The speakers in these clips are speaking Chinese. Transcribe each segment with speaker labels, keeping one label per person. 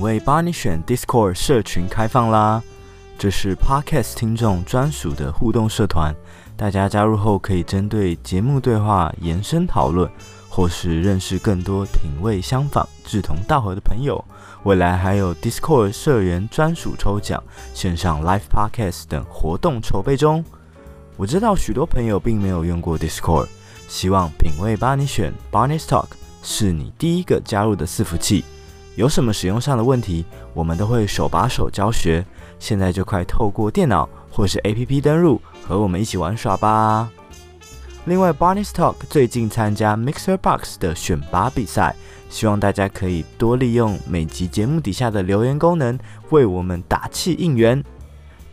Speaker 1: 品味帮你选 Discord 社群开放啦！这是 Podcast 听众专属的互动社团，大家加入后可以针对节目对话延伸讨论，或是认识更多品味相仿、志同道合的朋友。未来还有 Discord 社员专属抽奖、线上 Live Podcast 等活动筹备中。我知道许多朋友并没有用过 Discord，希望品味帮你选 Barney's Talk 是你第一个加入的伺服器。有什么使用上的问题，我们都会手把手教学。现在就快透过电脑或是 APP 登录，和我们一起玩耍吧。另外，Barney's Talk 最近参加 Mixer Box 的选拔比赛，希望大家可以多利用每集节目底下的留言功能，为我们打气应援。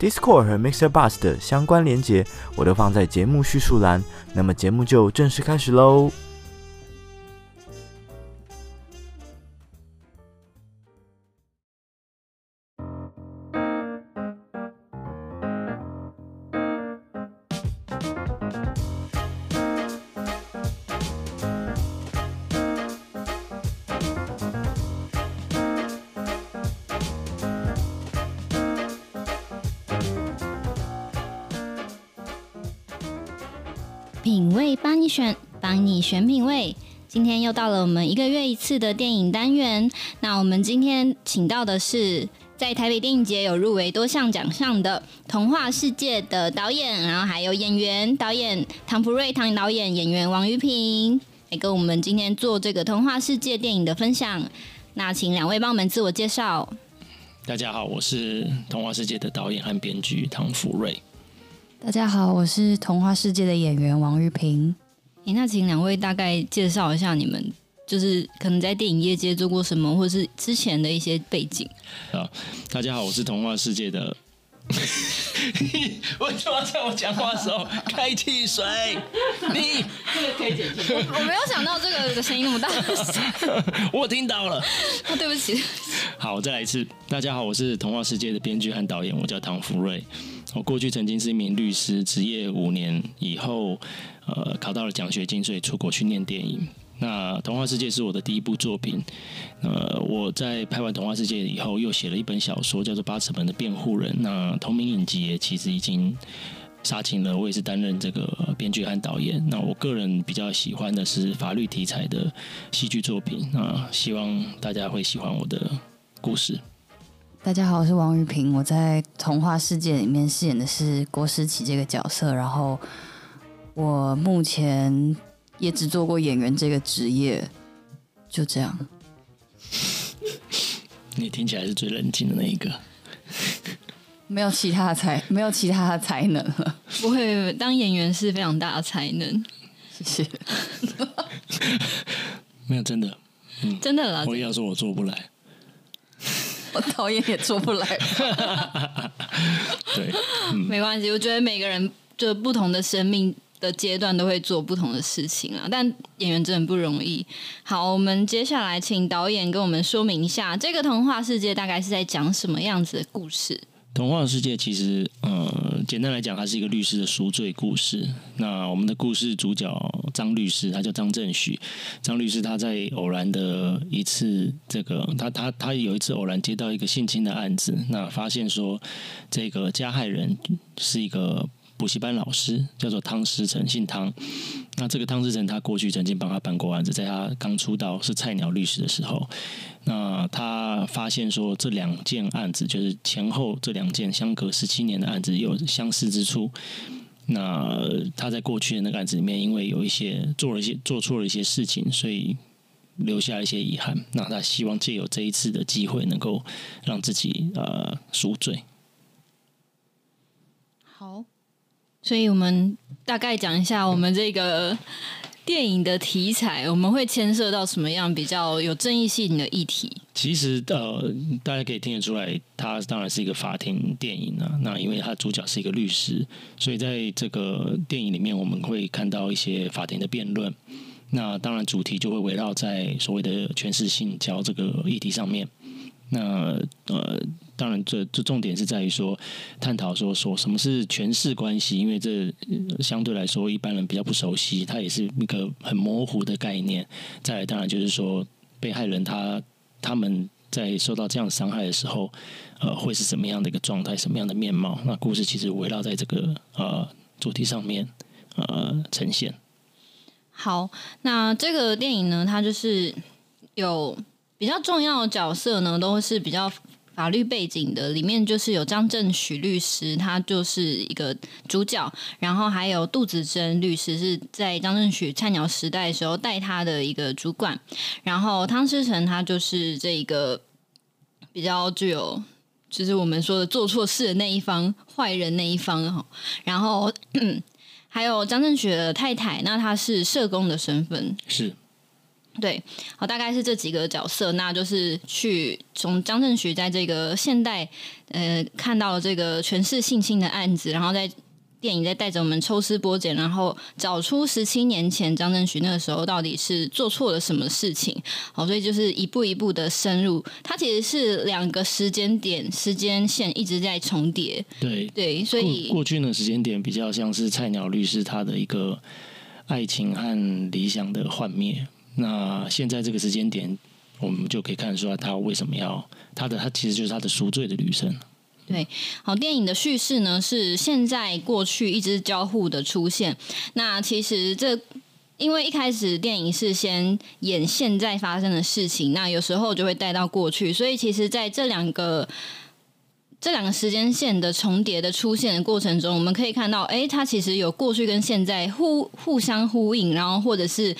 Speaker 1: Discord 和 Mixer Box 的相关连结，我都放在节目叙述栏。那么节目就正式开始
Speaker 2: 喽。帮你选品味。今天又到了我们一个月一次的电影单元。那我们今天请到的是在台北电影节有入围多项奖项的《童话世界》的导演，然后还有演员导演唐福瑞，唐导演，演员王玉平，来跟我们今天做这个《童话世界》电影的分享。那请两位帮我们自我介绍。
Speaker 3: 大家好，我是《童话世界》的导演和编剧唐福瑞。
Speaker 4: 大家好，我是《童话世界》的演员王玉平。
Speaker 2: 诶，那请两位大概介绍一下你们，就是可能在电影业界做过什么，或者是之前的一些背景。
Speaker 3: 好，大家好，我是《童话世界》的。为什么在我讲话的时候开汽水？你
Speaker 2: 这个可以剪辑。我没有想到这个的声音那么大。
Speaker 3: 我听到了。
Speaker 2: 啊，对不起。
Speaker 3: 好，再来一次。大家好，我是《童话世界》的编剧和导演，我叫唐福睿。我过去曾经是一名律师，执业五年以后，呃，考到了奖学金，所以出国去念电影。那《童话世界》是我的第一部作品。呃，我在拍完《童话世界》以后，又写了一本小说，叫做《八尺门的辩护人》。那同名影集也其实已经杀青了，我也是担任这个编剧和导演。那我个人比较喜欢的是法律题材的戏剧作品。那希望大家会喜欢我的故事。
Speaker 4: 大家好，我是王玉平。我在《童话世界》里面饰演的是郭诗琪这个角色，然后我目前也只做过演员这个职业，就这样。
Speaker 3: 你听起来是最冷静的那一个，
Speaker 4: 没有其他的才，没有其他的才能了。
Speaker 2: 不会，当演员是非常大的才能。
Speaker 4: 谢谢。
Speaker 3: 没有真的，
Speaker 2: 嗯，真的啦。
Speaker 3: 我也要说我做不来。
Speaker 4: 我导演也做不来，
Speaker 3: 对，嗯、
Speaker 2: 没关系。我觉得每个人就不同的生命的阶段都会做不同的事情啊，但演员真的不容易。好，我们接下来请导演跟我们说明一下，这个童话世界大概是在讲什么样子的故事？
Speaker 3: 童话世界其实，嗯，简单来讲，它是一个律师的赎罪故事。那我们的故事主角张律师，他叫张振许。张律师他在偶然的一次，这个他他他有一次偶然接到一个性侵的案子，那发现说这个加害人是一个。补习班老师叫做汤思成，姓汤。那这个汤思成，他过去曾经帮他办过案子，在他刚出道是菜鸟律师的时候，那他发现说这两件案子，就是前后这两件相隔十七年的案子有相似之处。那他在过去的那个案子里面，因为有一些做了一些做错了一些事情，所以留下一些遗憾。那他希望借由这一次的机会，能够让自己呃赎罪。
Speaker 2: 好。所以我们大概讲一下我们这个电影的题材，我们会牵涉到什么样比较有争议性的议题？
Speaker 3: 其实呃，大家可以听得出来，它当然是一个法庭电影啊。那因为它主角是一个律师，所以在这个电影里面，我们会看到一些法庭的辩论。那当然主题就会围绕在所谓的诠释性交这个议题上面。那呃。当然这，这重点是在于说，探讨说说什么是权势关系，因为这相对来说一般人比较不熟悉，它也是一个很模糊的概念。再来，当然就是说，被害人他他们在受到这样伤害的时候，呃，会是什么样的一个状态，什么样的面貌？那故事其实围绕在这个呃主题上面呃呈现。
Speaker 2: 好，那这个电影呢，它就是有比较重要的角色呢，都是比较。法律背景的里面就是有张正许律师，他就是一个主角，然后还有杜子珍律师是在张正许菜鸟时代的时候带他的一个主管，然后汤思成他就是这一个比较具有，就是我们说的做错事的那一方，坏人那一方哈，然后 还有张正许的太太，那他是社工的身份
Speaker 3: 是。
Speaker 2: 对，好，大概是这几个角色，那就是去从张振徐在这个现代，呃，看到了这个权势性侵的案子，然后在电影在带着我们抽丝剥茧，然后找出十七年前张振徐那个时候到底是做错了什么事情。好，所以就是一步一步的深入，它其实是两个时间点、时间线一直在重叠。
Speaker 3: 对
Speaker 2: 对，所以
Speaker 3: 过，过去的时间点比较像是菜鸟律师他的一个爱情和理想的幻灭。那现在这个时间点，我们就可以看得出来，他为什么要他的他其实就是他的赎罪的旅程。
Speaker 2: 对，好，电影的叙事呢是现在过去一直交互的出现。那其实这因为一开始电影是先演现在发生的事情，那有时候就会带到过去，所以其实在这两个这两个时间线的重叠的出现的过程中，我们可以看到，哎，它其实有过去跟现在互互相呼应，然后或者是。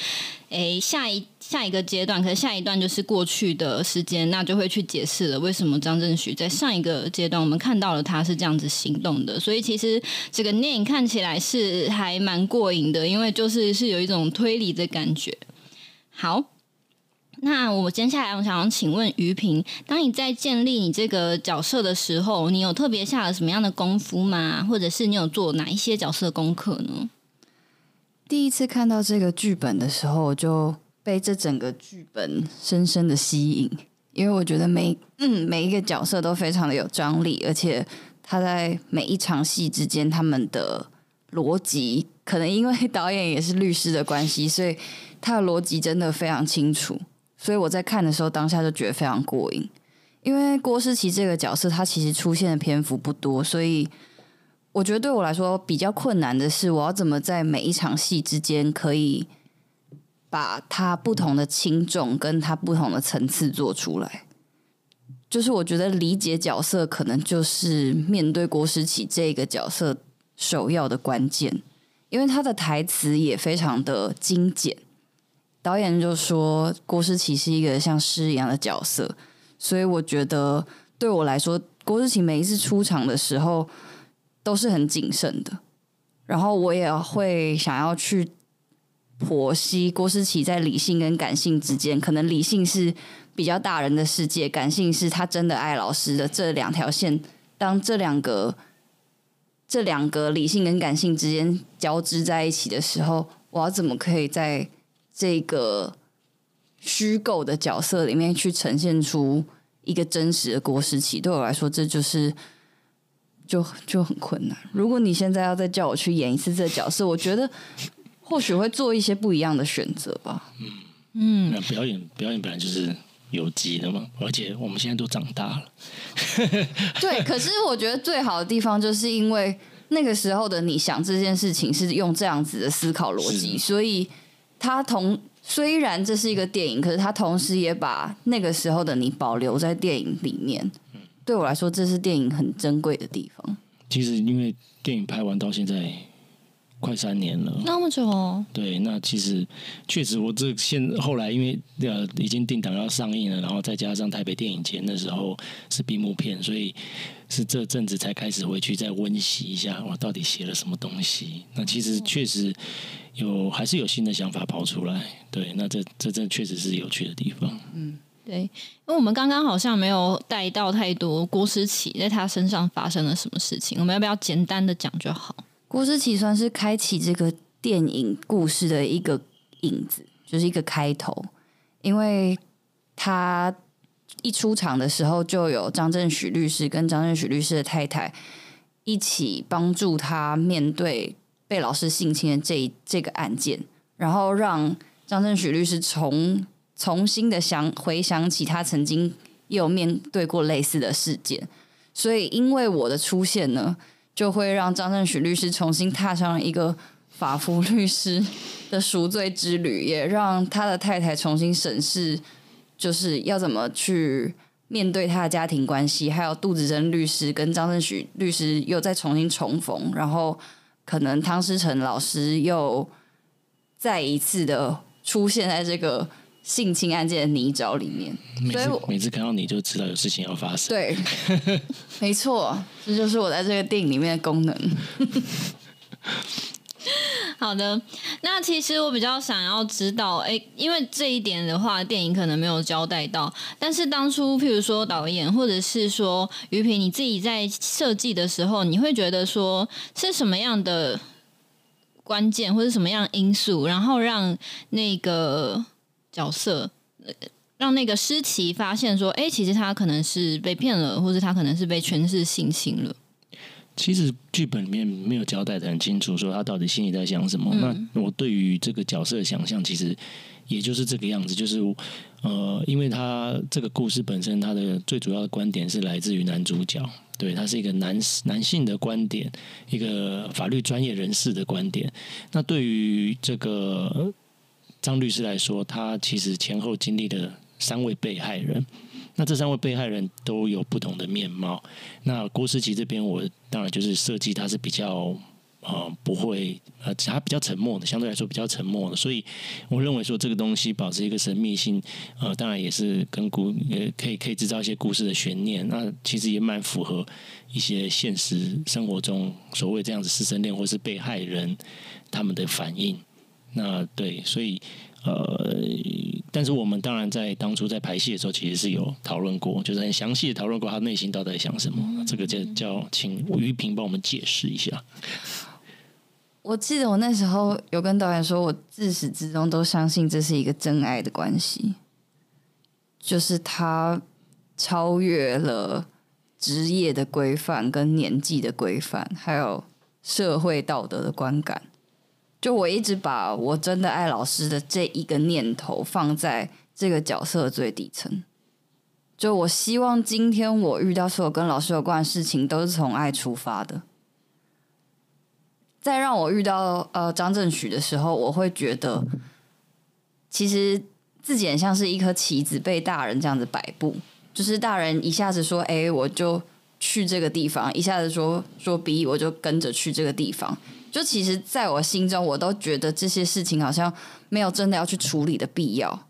Speaker 2: 诶，下一下一个阶段，可是下一段就是过去的时间，那就会去解释了为什么张正许在上一个阶段我们看到了他是这样子行动的。所以其实这个电影看起来是还蛮过瘾的，因为就是是有一种推理的感觉。好，那我接下来我想要请问于平，当你在建立你这个角色的时候，你有特别下了什么样的功夫吗？或者是你有做哪一些角色功课呢？
Speaker 4: 第一次看到这个剧本的时候，我就被这整个剧本深深的吸引，因为我觉得每嗯每一个角色都非常的有张力，而且他在每一场戏之间，他们的逻辑可能因为 导演也是律师的关系，所以他的逻辑真的非常清楚，所以我在看的时候当下就觉得非常过瘾。因为郭诗琪这个角色，他其实出现的篇幅不多，所以。我觉得对我来说比较困难的是，我要怎么在每一场戏之间可以把他不同的轻重跟他不同的层次做出来。就是我觉得理解角色可能就是面对郭诗琪这个角色首要的关键，因为他的台词也非常的精简。导演就说郭诗琪是一个像诗一样的角色，所以我觉得对我来说，郭诗琪每一次出场的时候。都是很谨慎的，然后我也会想要去剖析郭诗琪在理性跟感性之间，可能理性是比较大人的世界，感性是他真的爱老师的这两条线。当这两个这两个理性跟感性之间交织在一起的时候，我要怎么可以在这个虚构的角色里面去呈现出一个真实的郭诗琪？对我来说，这就是。就就很困难。如果你现在要再叫我去演一次这个角色，我觉得或许会做一些不一样的选择吧。
Speaker 3: 嗯嗯，那表演表演本来就是有机的嘛，而且我们现在都长大了。
Speaker 4: 对，可是我觉得最好的地方就是因为那个时候的你想这件事情是用这样子的思考逻辑，所以他同虽然这是一个电影，可是他同时也把那个时候的你保留在电影里面。对我来说，这是电影很珍贵的地方。
Speaker 3: 其实，因为电影拍完到现在快三年了，
Speaker 2: 那么久哦。
Speaker 3: 对，那其实确实，我这现后来因为呃已经定档要上映了，然后再加上台北电影节那时候是闭幕片，所以是这阵子才开始回去再温习一下，我到底写了什么东西。那其实确实有还是有新的想法跑出来。对，那这这这确实是有趣的地方。嗯。
Speaker 2: 对，因为我们刚刚好像没有带到太多郭思琪在他身上发生了什么事情，我们要不要简单的讲就好？
Speaker 4: 郭思琪算是开启这个电影故事的一个影子，就是一个开头，因为他一出场的时候就有张振许律师跟张振许律师的太太一起帮助他面对被老师性侵的这这个案件，然后让张正许律师重重新的想回想起他曾经也有面对过类似的事件，所以因为我的出现呢，就会让张正许律师重新踏上了一个法服律师的赎罪之旅，也让他的太太重新审视，就是要怎么去面对他的家庭关系，还有杜子珍律师跟张正许律师又再重新重逢，然后可能汤思成老师又再一次的出现在这个。性侵案件的泥沼里面，
Speaker 3: 所以我每次看到你就知道有事情要发生。
Speaker 4: 对，没错，这就是我在这个电影里面的功能。
Speaker 2: 好的，那其实我比较想要知道，哎，因为这一点的话，电影可能没有交代到。但是当初，譬如说导演，或者是说于平你自己在设计的时候，你会觉得说是什么样的关键，或者什么样因素，然后让那个。角色让那个诗琪发现说：“哎，其实他可能是被骗了，或者他可能是被诠释性侵了。”
Speaker 3: 其实剧本里面没有交代的很清楚，说他到底心里在想什么。嗯、那我对于这个角色的想象，其实也就是这个样子，就是呃，因为他这个故事本身，他的最主要的观点是来自于男主角，对，他是一个男男性的观点，一个法律专业人士的观点。那对于这个。张律师来说，他其实前后经历了三位被害人，那这三位被害人都有不同的面貌。那郭思琪这边，我当然就是设计他是比较呃不会呃他比较沉默的，相对来说比较沉默的，所以我认为说这个东西保持一个神秘性，呃，当然也是跟故也可以可以制造一些故事的悬念。那其实也蛮符合一些现实生活中所谓这样子师生恋或是被害人他们的反应。那对，所以呃，但是我们当然在当初在排戏的时候，其实是有讨论过，就是很详细的讨论过他内心到底在想什么。嗯、这个就叫请于平帮我们解释一下。
Speaker 4: 我记得我那时候有跟导演说，我自始至终都相信这是一个真爱的关系，就是他超越了职业的规范、跟年纪的规范，还有社会道德的观感。就我一直把我真的爱老师的这一个念头放在这个角色最底层。就我希望今天我遇到所有跟老师有关的事情，都是从爱出发的。再让我遇到呃张正许的时候，我会觉得其实自己很像是一颗棋子，被大人这样子摆布。就是大人一下子说 A，我就去这个地方；一下子说说 B，我就跟着去这个地方。就其实，在我心中，我都觉得这些事情好像没有真的要去处理的必要，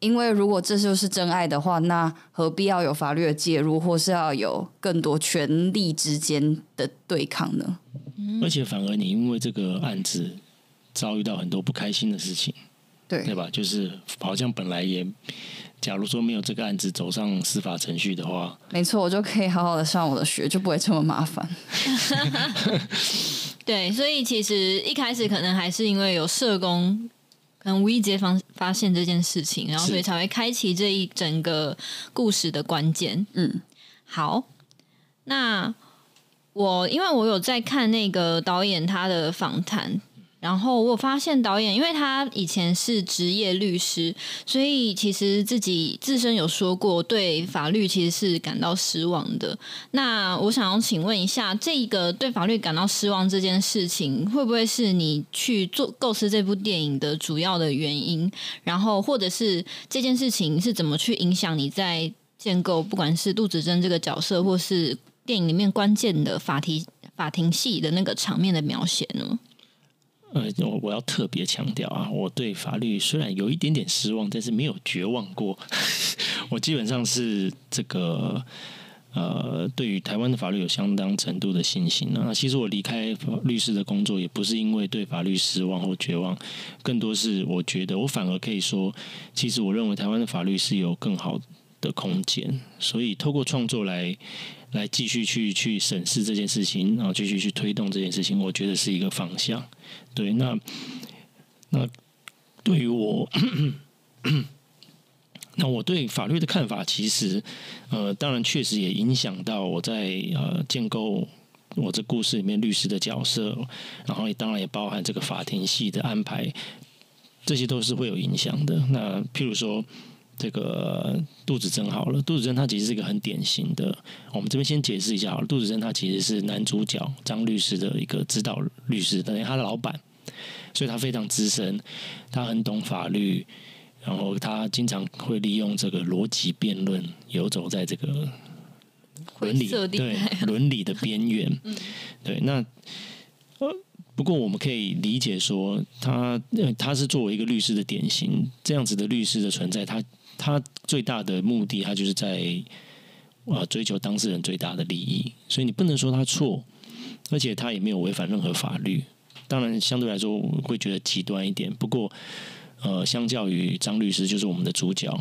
Speaker 4: 因为如果这就是真爱的话，那何必要有法律的介入，或是要有更多权力之间的对抗呢？
Speaker 3: 而且，反而你因为这个案子遭遇到很多不开心的事情，
Speaker 4: 对
Speaker 3: 对吧？就是好像本来也，假如说没有这个案子走上司法程序的话，
Speaker 4: 没错，我就可以好好的上我的学，就不会这么麻烦。
Speaker 2: 对，所以其实一开始可能还是因为有社工，可能无意间发发现这件事情，然后所以才会开启这一整个故事的关键。嗯，好，那我因为我有在看那个导演他的访谈。然后我发现导演，因为他以前是职业律师，所以其实自己自身有说过，对法律其实是感到失望的。那我想要请问一下，这个对法律感到失望这件事情，会不会是你去做构思这部电影的主要的原因？然后，或者是这件事情是怎么去影响你在建构，不管是杜子珍这个角色，或是电影里面关键的法庭法庭戏的那个场面的描写呢？
Speaker 3: 呃，我我要特别强调啊，我对法律虽然有一点点失望，但是没有绝望过。我基本上是这个呃，对于台湾的法律有相当程度的信心。那其实我离开律师的工作，也不是因为对法律失望或绝望，更多是我觉得我反而可以说，其实我认为台湾的法律是有更好的空间。所以透过创作来。来继续去去审视这件事情，然后继续去推动这件事情，我觉得是一个方向。对，那那对于我，那我对法律的看法，其实呃，当然确实也影响到我在呃建构我这故事里面律师的角色，然后也当然也包含这个法庭戏的安排，这些都是会有影响的。那譬如说。这个杜子珍好了，杜子珍他其实是一个很典型的。我们这边先解释一下好了，杜子珍他其实是男主角张律师的一个指导律师，等于他的老板，所以他非常资深，他很懂法律，然后他经常会利用这个逻辑辩论游走在这个伦理对伦理的边缘。对，那呃。不过我们可以理解说，他他是作为一个律师的典型，这样子的律师的存在，他他最大的目的，他就是在啊追求当事人最大的利益，所以你不能说他错，而且他也没有违反任何法律。当然，相对来说我会觉得极端一点。不过，呃，相较于张律师，就是我们的主角。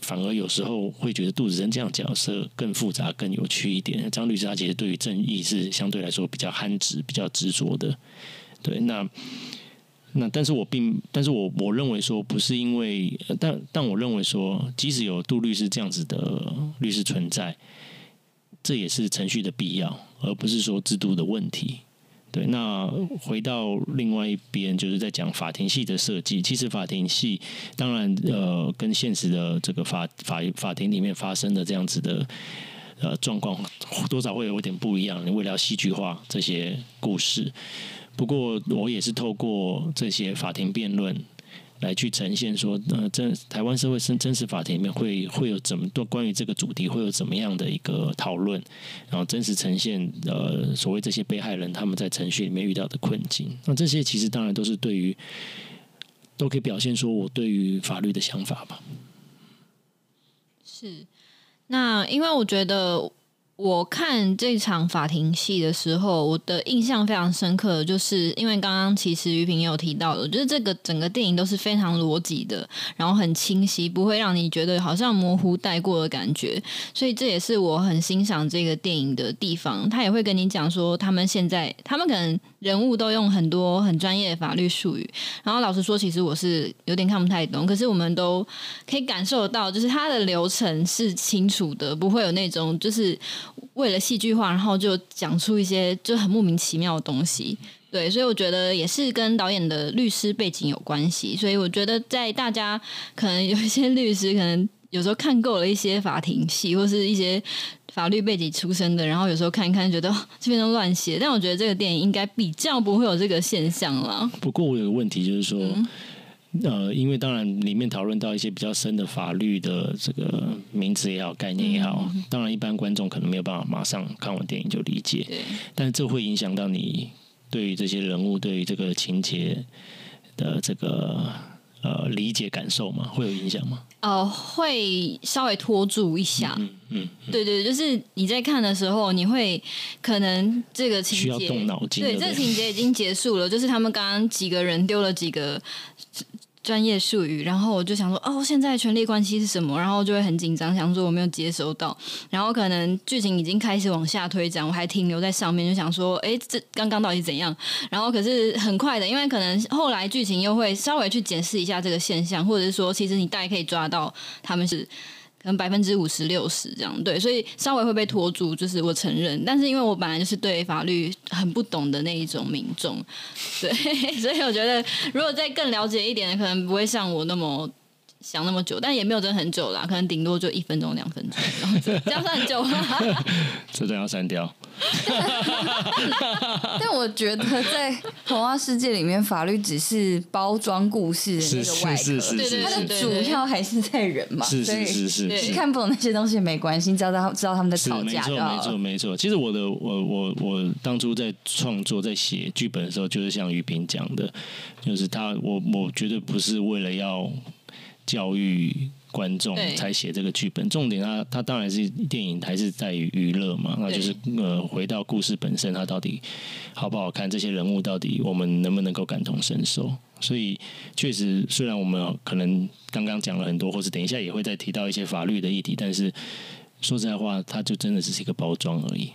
Speaker 3: 反而有时候会觉得杜子珍这样角色更复杂、更有趣一点。张律师他其实对于正义是相对来说比较憨直、比较执着的。对，那那但是我并，但是我我认为说不是因为，但但我认为说，即使有杜律师这样子的律师存在，这也是程序的必要，而不是说制度的问题。对，那回到另外一边，就是在讲法庭系的设计。其实法庭系当然呃，跟现实的这个法法法庭里面发生的这样子的呃状况，多少会有点不一样。你为了戏剧化这些故事，不过我也是透过这些法庭辩论。来去呈现说，呃，真台湾社会真真实法庭里面会会有怎么多关于这个主题会有怎么样的一个讨论，然后真实呈现呃所谓这些被害人他们在程序里面遇到的困境。那这些其实当然都是对于都可以表现说我对于法律的想法吧。
Speaker 2: 是，那因为我觉得。我看这场法庭戏的时候，我的印象非常深刻，就是因为刚刚其实于平也有提到的，就是这个整个电影都是非常逻辑的，然后很清晰，不会让你觉得好像模糊带过的感觉，所以这也是我很欣赏这个电影的地方。他也会跟你讲说，他们现在他们可能人物都用很多很专业的法律术语，然后老实说，其实我是有点看不太懂，可是我们都可以感受到，就是他的流程是清楚的，不会有那种就是。为了戏剧化，然后就讲出一些就很莫名其妙的东西，对，所以我觉得也是跟导演的律师背景有关系。所以我觉得在大家可能有一些律师，可能有时候看够了一些法庭戏，或是一些法律背景出身的，然后有时候看一看，觉得这边都乱写。但我觉得这个电影应该比较不会有这个现象了。
Speaker 3: 不过我有个问题，就是说。嗯呃，因为当然里面讨论到一些比较深的法律的这个名词也好，概念也好，嗯、当然一般观众可能没有办法马上看完电影就理解，对但是这会影响到你对于这些人物、对于这个情节的这个呃理解感受吗？会有影响吗？
Speaker 2: 呃，会稍微拖住一下，嗯嗯，嗯对对，就是你在看的时候，你会可能这个情节
Speaker 3: 需要动脑筋，对，
Speaker 2: 对这个情节已经结束了，就是他们刚刚几个人丢了几个。专业术语，然后我就想说，哦，现在权力关系是什么？然后就会很紧张，想说我没有接收到。然后可能剧情已经开始往下推展，我还停留在上面，就想说，哎，这刚刚到底怎样？然后可是很快的，因为可能后来剧情又会稍微去检视一下这个现象，或者是说，其实你大概可以抓到他们是。可能百分之五十六十这样，对，所以稍微会被拖住，就是我承认。但是因为我本来就是对法律很不懂的那一种民众，对，所以我觉得如果再更了解一点的，可能不会像我那么。想那么久，但也没有真的很久啦，可能顶多就一分钟、两分钟，这样算很久吗？
Speaker 3: 这段要删掉。
Speaker 4: 但我觉得在童话世界里面，法律只是包装故事的那个外壳，对对，它的主要还是在人嘛。
Speaker 3: 是是是是，
Speaker 4: 你看不懂那些东西也没关系，你知道他知道他们在吵架就好。
Speaker 3: 没错没错没错。其实我的我我我当初在创作在写剧本的时候，就是像于平讲的，就是他我我绝对不是为了要。教育观众才写这个剧本，重点它它当然是电影，还是在于娱乐嘛，那就是呃回到故事本身，它到底好不好看，这些人物到底我们能不能够感同身受？所以确实，虽然我们可能刚刚讲了很多，或是等一下也会再提到一些法律的议题，但是说实在话，它就真的只是一个包装而已。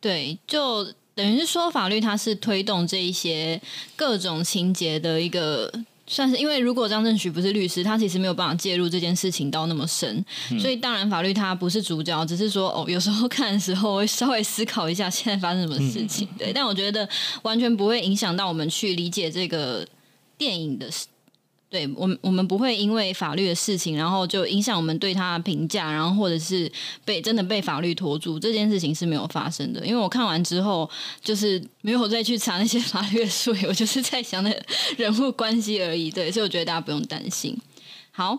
Speaker 2: 对，就等于是说，法律它是推动这一些各种情节的一个。算是，因为如果张振许不是律师，他其实没有办法介入这件事情到那么深，嗯、所以当然法律他不是主角，只是说哦，有时候看的时候会稍微思考一下现在发生什么事情，嗯、对。但我觉得完全不会影响到我们去理解这个电影的对我们，我们不会因为法律的事情，然后就影响我们对他的评价，然后或者是被真的被法律拖住，这件事情是没有发生的。因为我看完之后，就是没有再去查那些 法律的术语，我就是在想那人物关系而已。对，所以我觉得大家不用担心。好，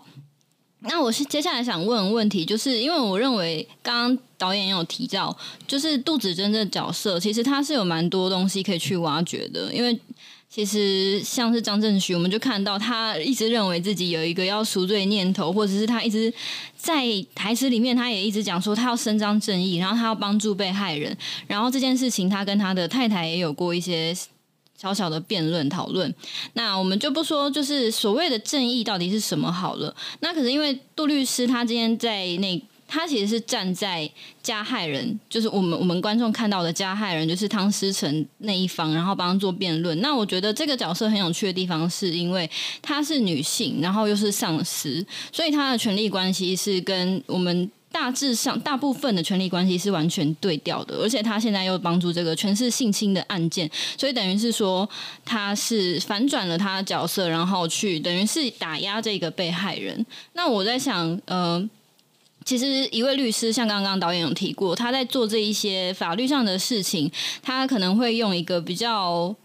Speaker 2: 那我是接下来想问问题，就是因为我认为刚刚导演有提到，就是杜子珍这角色，其实他是有蛮多东西可以去挖掘的，因为。其实像是张正旭，我们就看到他一直认为自己有一个要赎罪念头，或者是他一直在台词里面，他也一直讲说他要伸张正义，然后他要帮助被害人。然后这件事情，他跟他的太太也有过一些小小的辩论讨论。那我们就不说，就是所谓的正义到底是什么好了。那可是因为杜律师他今天在那。他其实是站在加害人，就是我们我们观众看到的加害人，就是汤思成那一方，然后帮他做辩论。那我觉得这个角色很有趣的地方，是因为她是女性，然后又是上司，所以她的权力关系是跟我们大致上大部分的权力关系是完全对调的。而且她现在又帮助这个全是性侵的案件，所以等于是说她是反转了她的角色，然后去等于是打压这个被害人。那我在想，呃。其实，一位律师像刚刚导演有提过，他在做这一些法律上的事情，他可能会用一个比较，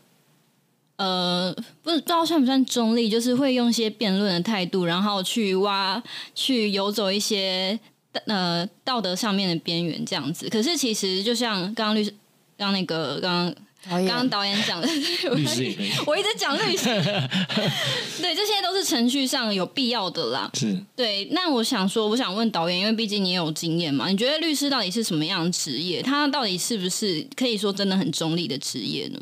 Speaker 2: 呃，不知道算不算中立，就是会用一些辩论的态度，然后去挖、去游走一些呃道德上面的边缘这样子。可是，其实就像刚刚律师，刚那个刚刚。刚刚导演讲的，我一直讲律师，对，这些都是程序上有必要的啦。
Speaker 3: 是，
Speaker 2: 对。那我想说，我想问导演，因为毕竟你也有经验嘛，你觉得律师到底是什么样的职业？他到底是不是可以说真的很中立的职业呢？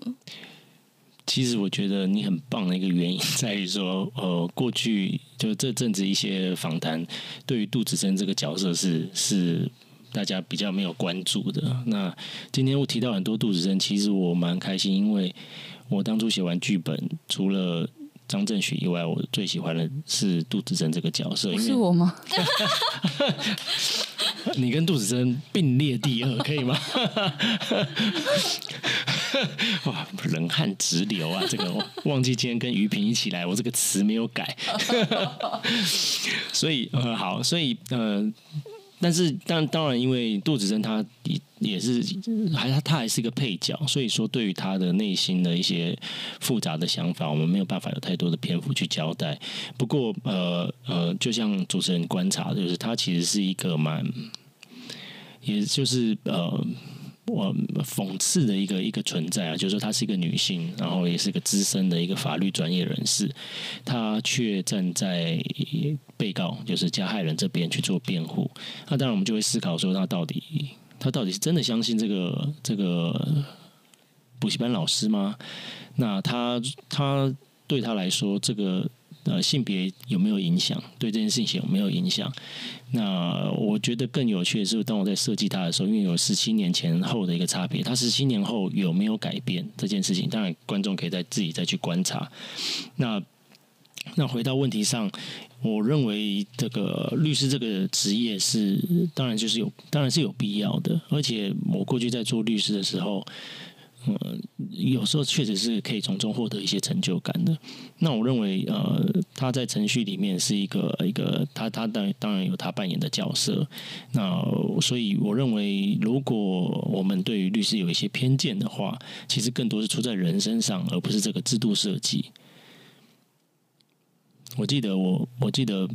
Speaker 3: 其实我觉得你很棒的一个原因在于说，呃，过去就这阵子一些访谈，对于杜子生这个角色是是。大家比较没有关注的。那今天我提到很多杜子生，其实我蛮开心，因为我当初写完剧本，除了张振许以外，我最喜欢的是杜子贞这个角色。
Speaker 4: 是我吗？
Speaker 3: 你跟杜子贞并列第二，可以吗？哇，冷汗直流啊！这个忘记今天跟于平一起来，我这个词没有改。所以呃，好，所以呃。但是，但当然，因为杜子珍他也也是还他他还是一个配角，所以说对于他的内心的一些复杂的想法，我们没有办法有太多的篇幅去交代。不过，呃呃，就像主持人观察，就是他其实是一个蛮，也就是呃。我讽刺的一个一个存在啊，就是说她是一个女性，然后也是个资深的一个法律专业人士，她却站在被告就是加害人这边去做辩护。那当然，我们就会思考说，她到底她到底是真的相信这个这个补习班老师吗？那她她对她来说，这个。呃，性别有没有影响？对这件事情有没有影响？那我觉得更有趣的是，当我在设计它的时候，因为有十七年前后的一个差别，它十七年后有没有改变这件事情？当然，观众可以再自己再去观察。那那回到问题上，我认为这个律师这个职业是，当然就是有，当然是有必要的。而且我过去在做律师的时候。呃，有时候确实是可以从中获得一些成就感的。那我认为，呃，他在程序里面是一个一个，他他当当然有他扮演的角色。那所以我认为，如果我们对于律师有一些偏见的话，其实更多是出在人身上，而不是这个制度设计。我记得我我记得。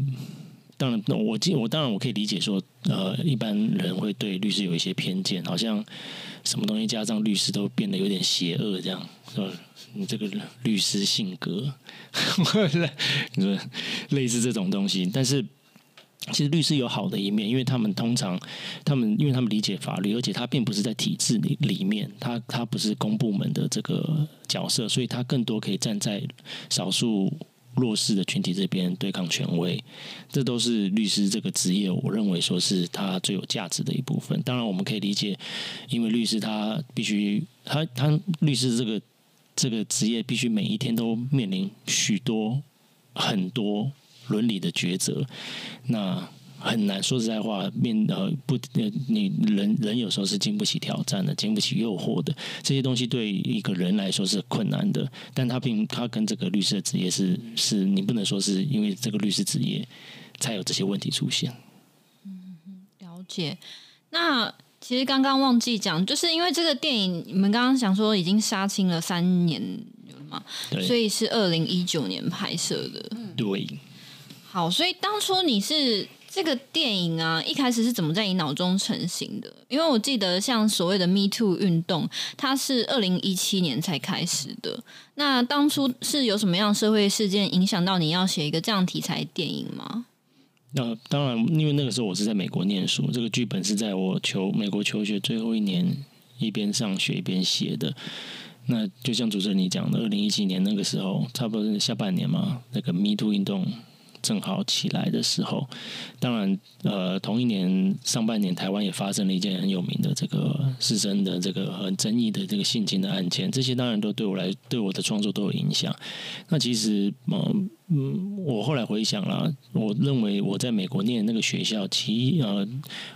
Speaker 3: 当然，我记我当然我可以理解说，呃，一般人会对律师有一些偏见，好像什么东西加上律师都变得有点邪恶，这样是吧你这个律师性格，你说类似这种东西。但是其实律师有好的一面，因为他们通常他们因为他们理解法律，而且他并不是在体制里里面，他他不是公部门的这个角色，所以他更多可以站在少数。弱势的群体这边对抗权威，这都是律师这个职业，我认为说是他最有价值的一部分。当然，我们可以理解，因为律师他必须，他他律师这个这个职业必须每一天都面临许多很多伦理的抉择。那很难。说实在话，面呃不呃，你人人有时候是经不起挑战的，经不起诱惑的。这些东西对一个人来说是困难的，但他并他跟这个律师的职业是是，你不能说是因为这个律师职业才有这些问题出现。
Speaker 2: 嗯，了解。那其实刚刚忘记讲，就是因为这个电影，你们刚刚想说已经杀青了三年了嘛？
Speaker 3: 对，
Speaker 2: 所以是二零一九年拍摄的。
Speaker 3: 对。
Speaker 2: 好，所以当初你是这个电影啊，一开始是怎么在你脑中成型的？因为我记得像所谓的 Me Too 运动，它是二零一七年才开始的。那当初是有什么样社会事件影响到你要写一个这样题材电影吗？
Speaker 3: 那当然，因为那个时候我是在美国念书，这个剧本是在我求美国求学最后一年一边上学一边写的。那就像主持人你讲的，二零一七年那个时候，差不多是下半年嘛，那个 Me Too 运动。正好起来的时候，当然，呃，同一年上半年，台湾也发生了一件很有名的这个师生的这个很争议的这个性侵的案件，这些当然都对我来对我的创作都有影响。那其实，嗯嗯，我后来回想了，我认为我在美国念那个学校，其呃，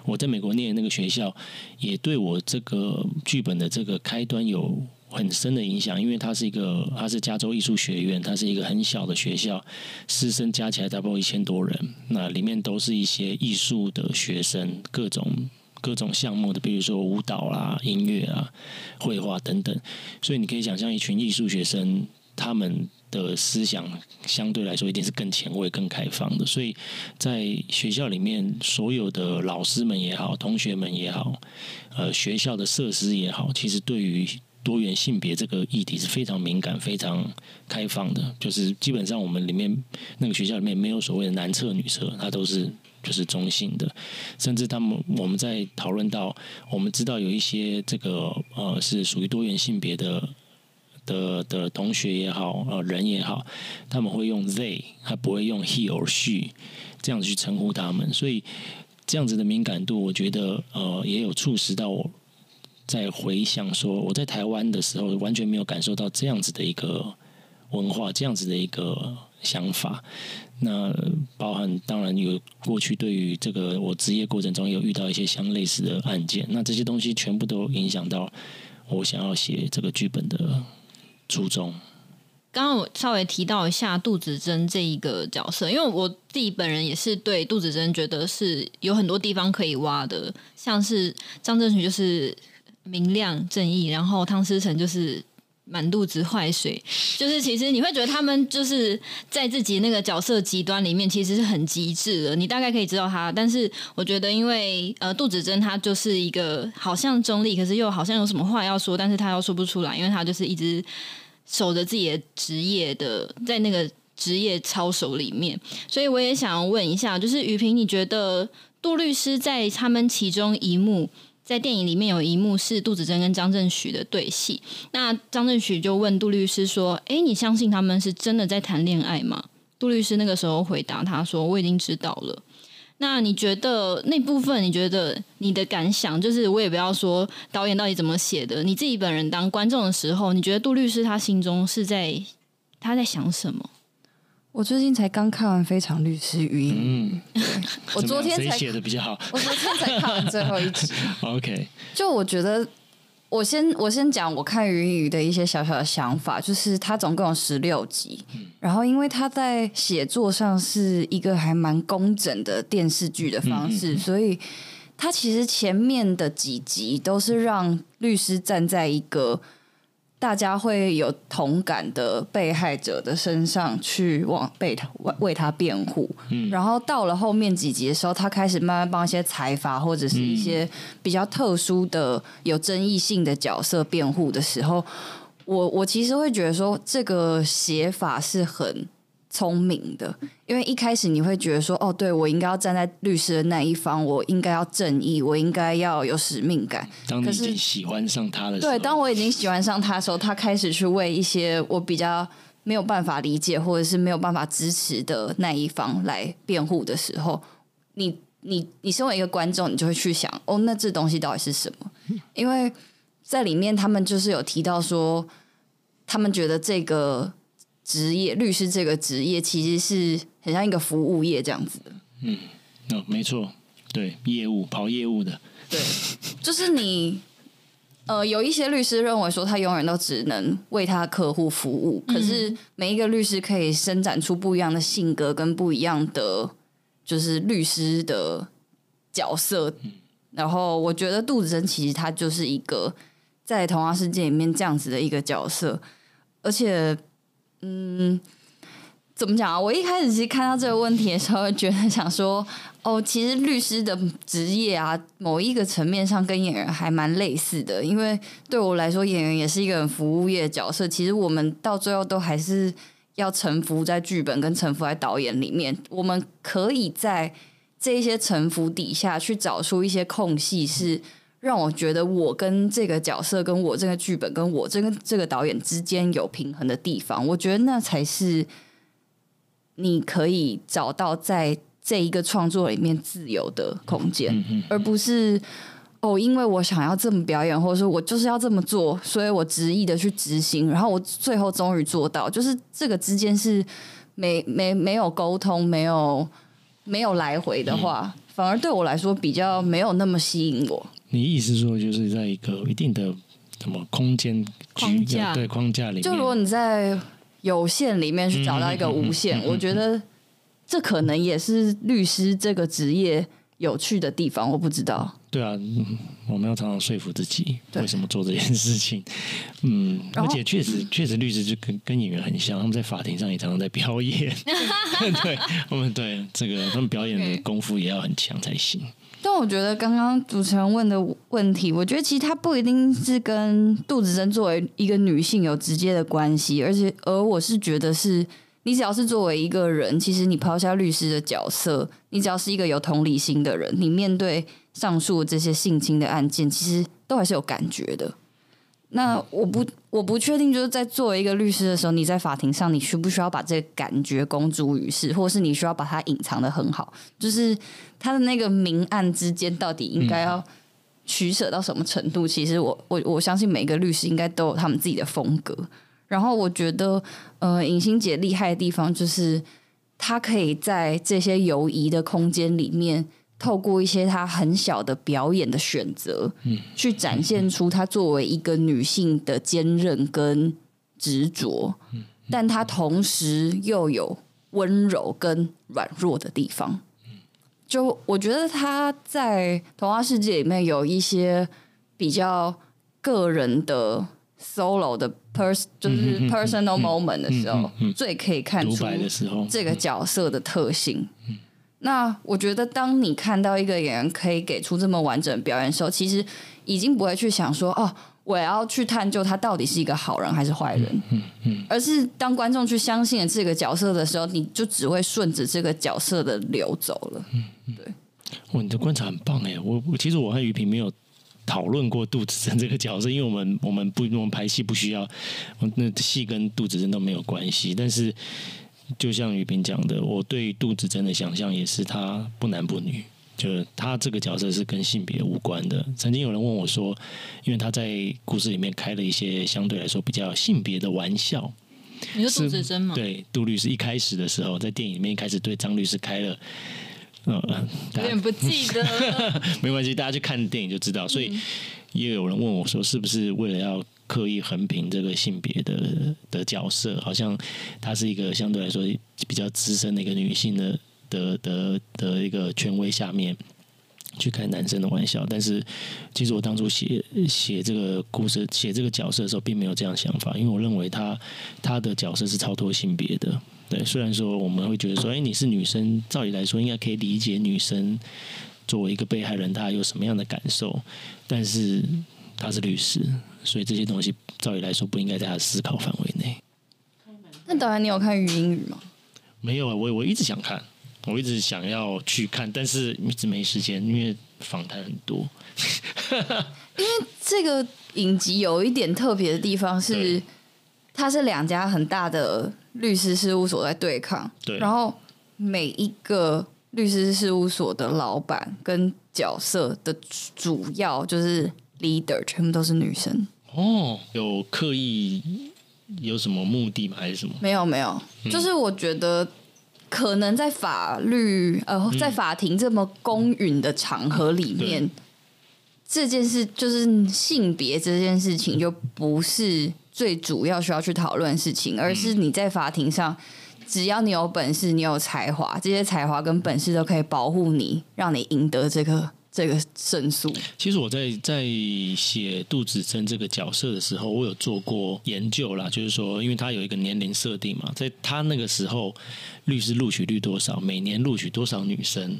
Speaker 3: 我在美国念那个学校，也对我这个剧本的这个开端有。很深的影响，因为它是一个，它是加州艺术学院，它是一个很小的学校，师生加起来差不多一千多人，那里面都是一些艺术的学生，各种各种项目的，比如说舞蹈啦、音乐啊、绘画等等，所以你可以想象一群艺术学生，他们的思想相对来说一定是更前卫、更开放的，所以在学校里面，所有的老师们也好，同学们也好，呃，学校的设施也好，其实对于多元性别这个议题是非常敏感、非常开放的，就是基本上我们里面那个学校里面没有所谓的男厕女厕，它都是就是中性的。甚至他们我们在讨论到，我们知道有一些这个呃是属于多元性别的的的同学也好，呃人也好，他们会用 they，他不会用 he or she 这样子去称呼他们。所以这样子的敏感度，我觉得呃也有促使到。在回想说，我在台湾的时候完全没有感受到这样子的一个文化，这样子的一个想法。那包含当然有过去对于这个我职业过程中有遇到一些相类似的案件，那这些东西全部都影响到我想要写这个剧本的初衷。
Speaker 2: 刚刚我稍微提到一下杜子珍这一个角色，因为我自己本人也是对杜子珍觉得是有很多地方可以挖的，像是张振徐就是。明亮正义，然后汤思成就是满肚子坏水，就是其实你会觉得他们就是在自己那个角色极端里面，其实是很极致的。你大概可以知道他，但是我觉得，因为呃杜子珍他就是一个好像中立，可是又好像有什么话要说，但是他又说不出来，因为他就是一直守着自己的职业的，在那个职业操守里面。所以我也想问一下，就是于平，你觉得杜律师在他们其中一幕？在电影里面有一幕是杜子珍跟张振许的对戏，那张振许就问杜律师说：“哎，你相信他们是真的在谈恋爱吗？”杜律师那个时候回答他说：“我已经知道了。”那你觉得那部分？你觉得你的感想就是，我也不要说导演到底怎么写的，你自己本人当观众的时候，你觉得杜律师他心中是在他在想什么？
Speaker 4: 我最近才刚看完《非常律师禹英》，
Speaker 3: 嗯，
Speaker 4: 我昨天才
Speaker 3: 写的比较好。
Speaker 4: 我昨天才看完最后一集。
Speaker 3: OK，
Speaker 4: 就我觉得，我先我先讲我看云雨的一些小小的想法，就是他总共有十六集，嗯，然后因为他在写作上是一个还蛮工整的电视剧的方式，嗯，所以他其实前面的几集都是让律师站在一个。大家会有同感的被害者的身上去往被他为为他辩护，嗯，然后到了后面几集的时候，他开始慢慢帮一些财阀或者是一些比较特殊的有争议性的角色辩护的时候，我我其实会觉得说这个写法是很。聪明的，因为一开始你会觉得说，哦，对，我应该要站在律师的那一方，我应该要正义，我应该要有使命感。
Speaker 3: 当你已经喜欢上他的时候，
Speaker 4: 对，当我已经喜欢上他的时候，他开始去为一些我比较没有办法理解或者是没有办法支持的那一方来辩护的时候，你你你身为一个观众，你就会去想，哦，那这东西到底是什么？因为在里面，他们就是有提到说，他们觉得这个。职业律师这个职业其实是很像一个服务业这样子的，
Speaker 3: 嗯，哦，没错，对，业务跑业务的，
Speaker 4: 对，就是你。呃，有一些律师认为说，他永远都只能为他客户服务。可是每一个律师可以伸展出不一样的性格跟不一样的，就是律师的角色。嗯然后我觉得杜子珍其实他就是一个在童话世界里面这样子的一个角色，而且，嗯。怎么讲啊？我一开始其实看到这个问题的时候，觉得想说，哦，其实律师的职业啊，某一个层面上跟演员还蛮类似的。因为对我来说，演员也是一个很服务业的角色。其实我们到最后都还是要臣服在剧本跟臣服在导演里面。我们可以在这一些臣服底下去找出一些空隙，是让我觉得我跟这个角色、跟我这个剧本、跟我这个这个导演之间有平衡的地方。我觉得那才是。你可以找到在这一个创作里面自由的空间，嗯嗯、而不是哦，因为我想要这么表演，或者说我就是要这么做，所以我执意的去执行，然后我最后终于做到，就是这个之间是没没没有沟通，没有没有来回的话，嗯、反而对我来说比较没有那么吸引我。
Speaker 3: 你意思说，就是在一个一定的什么空间
Speaker 2: 框架
Speaker 3: 对框架里面，
Speaker 4: 就如果你在。有限里面去找到一个无限，我觉得这可能也是律师这个职业有趣的地方。我不知道。
Speaker 3: 对啊，我们要常常说服自己为什么做这件事情。嗯，而且确实，确实律师就跟跟演员很像，他们在法庭上也常常在表演。对，我们对这个他们表演的功夫也要很强才行。
Speaker 4: 但我觉得刚刚主持人问的问题，我觉得其实他不一定是跟杜子珍作为一个女性有直接的关系，而且而我是觉得是，你只要是作为一个人，其实你抛下律师的角色，你只要是一个有同理心的人，你面对上述这些性侵的案件，其实都还是有感觉的。那我不我不确定，就是在作为一个律师的时候，你在法庭上，你需不需要把这个感觉公诸于世，或是你需要把它隐藏的很好？就是他的那个明暗之间，到底应该要取舍到什么程度？其实我我我相信每个律师应该都有他们自己的风格。然后我觉得，呃，尹欣姐厉害的地方就是，她可以在这些游移的空间里面。透过一些她很小的表演的选择，嗯，去展现出她作为一个女性的坚韧跟执着，嗯，但她同时又有温柔跟软弱的地方。就我觉得她在童话世界里面有一些比较个人的 solo 的 pers，就是 personal moment 的时候，最可以看出这个角色的特性。那我觉得，当你看到一个演员可以给出这么完整的表演的时候，其实已经不会去想说哦，我要去探究他到底是一个好人还是坏人，嗯嗯，而是当观众去相信了这个角色的时候，你就只会顺着这个角色的流走了。嗯嗯，对。
Speaker 3: 哇，你的观察很棒哎！我我其实我和于平没有讨论过杜子珍这个角色，因为我们 我们不我们排戏不需要，那戏跟杜子珍都没有关系，但是。就像于平讲的，我对杜子珍的想象也是她不男不女，就是她这个角色是跟性别无关的。曾经有人问我说，因为她在故事里面开了一些相对来说比较性别的玩笑。
Speaker 2: 你说杜子珍吗？
Speaker 3: 对，杜律师一开始的时候，在电影里面一开始对张律师开了，
Speaker 2: 呃，有点不记得，
Speaker 3: 没关系，大家去看电影就知道。所以也有人问我说，是不是为了要刻意横平这个性别的的角色，好像她是一个相对来说比较资深的一个女性的的的的一个权威下面去开男生的玩笑。但是，其实我当初写写这个故事、写这个角色的时候，并没有这样想法，因为我认为他他的角色是超脱性别的。对，虽然说我们会觉得说，哎，你是女生，照理来说应该可以理解女生作为一个被害人，她有什么样的感受，但是她是律师。所以这些东西，照理来说不应该在她的思考范围内。
Speaker 4: 那导演，你有看《禹英语》吗？
Speaker 3: 没有啊，我我一直想看，我一直想要去看，但是一直没时间，因为访谈很多。
Speaker 4: 因为这个影集有一点特别的地方是，它是两家很大的律师事务所在对抗，
Speaker 3: 对，
Speaker 4: 然后每一个律师事务所的老板跟角色的主要就是。leader 全部都是女生
Speaker 3: 哦，有刻意有什么目的吗？还是什么？
Speaker 4: 没有没有，就是我觉得可能在法律呃，在法庭这么公允的场合里面，嗯、这件事就是性别这件事情就不是最主要需要去讨论的事情，而是你在法庭上，只要你有本事，你有才华，这些才华跟本事都可以保护你，让你赢得这个。这个胜诉。
Speaker 3: 其实我在在写杜子珍这个角色的时候，我有做过研究啦，就是说，因为他有一个年龄设定嘛，在他那个时候，律师录取率多少，每年录取多少女生，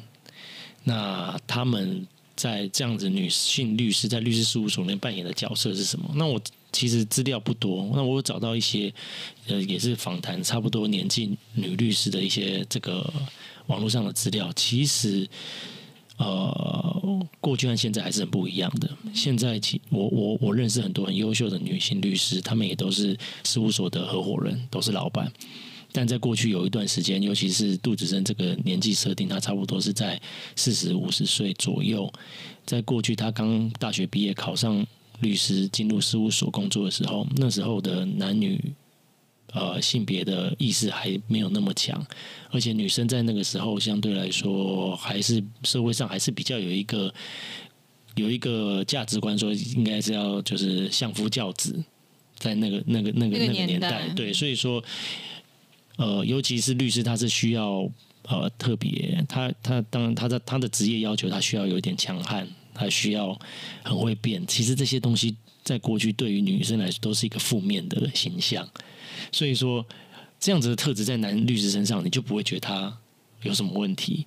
Speaker 3: 那他们在这样子女性律师在律师事务所里面扮演的角色是什么？那我其实资料不多，那我有找到一些呃，也是访谈差不多年纪女律师的一些这个网络上的资料，其实。呃，过去和现在还是很不一样的。现在，其我我我认识很多很优秀的女性律师，她们也都是事务所的合伙人，都是老板。但在过去有一段时间，尤其是杜子珍这个年纪设定，她差不多是在四十五十岁左右。在过去，她刚大学毕业，考上律师，进入事务所工作的时候，那时候的男女。呃，性别的意识还没有那么强，而且女生在那个时候相对来说，还是社会上还是比较有一个有一个价值观，说应该是要就是相夫教子，在那个那个那个那个年代，对，所以说，呃，尤其是律师，他是需要呃特别，他他当然他的他的职业要求，他需要有一点强悍，他需要很会变。其实这些东西在过去对于女生来说都是一个负面的形象。所以说，这样子的特质在男律师身上，你就不会觉得他有什么问题。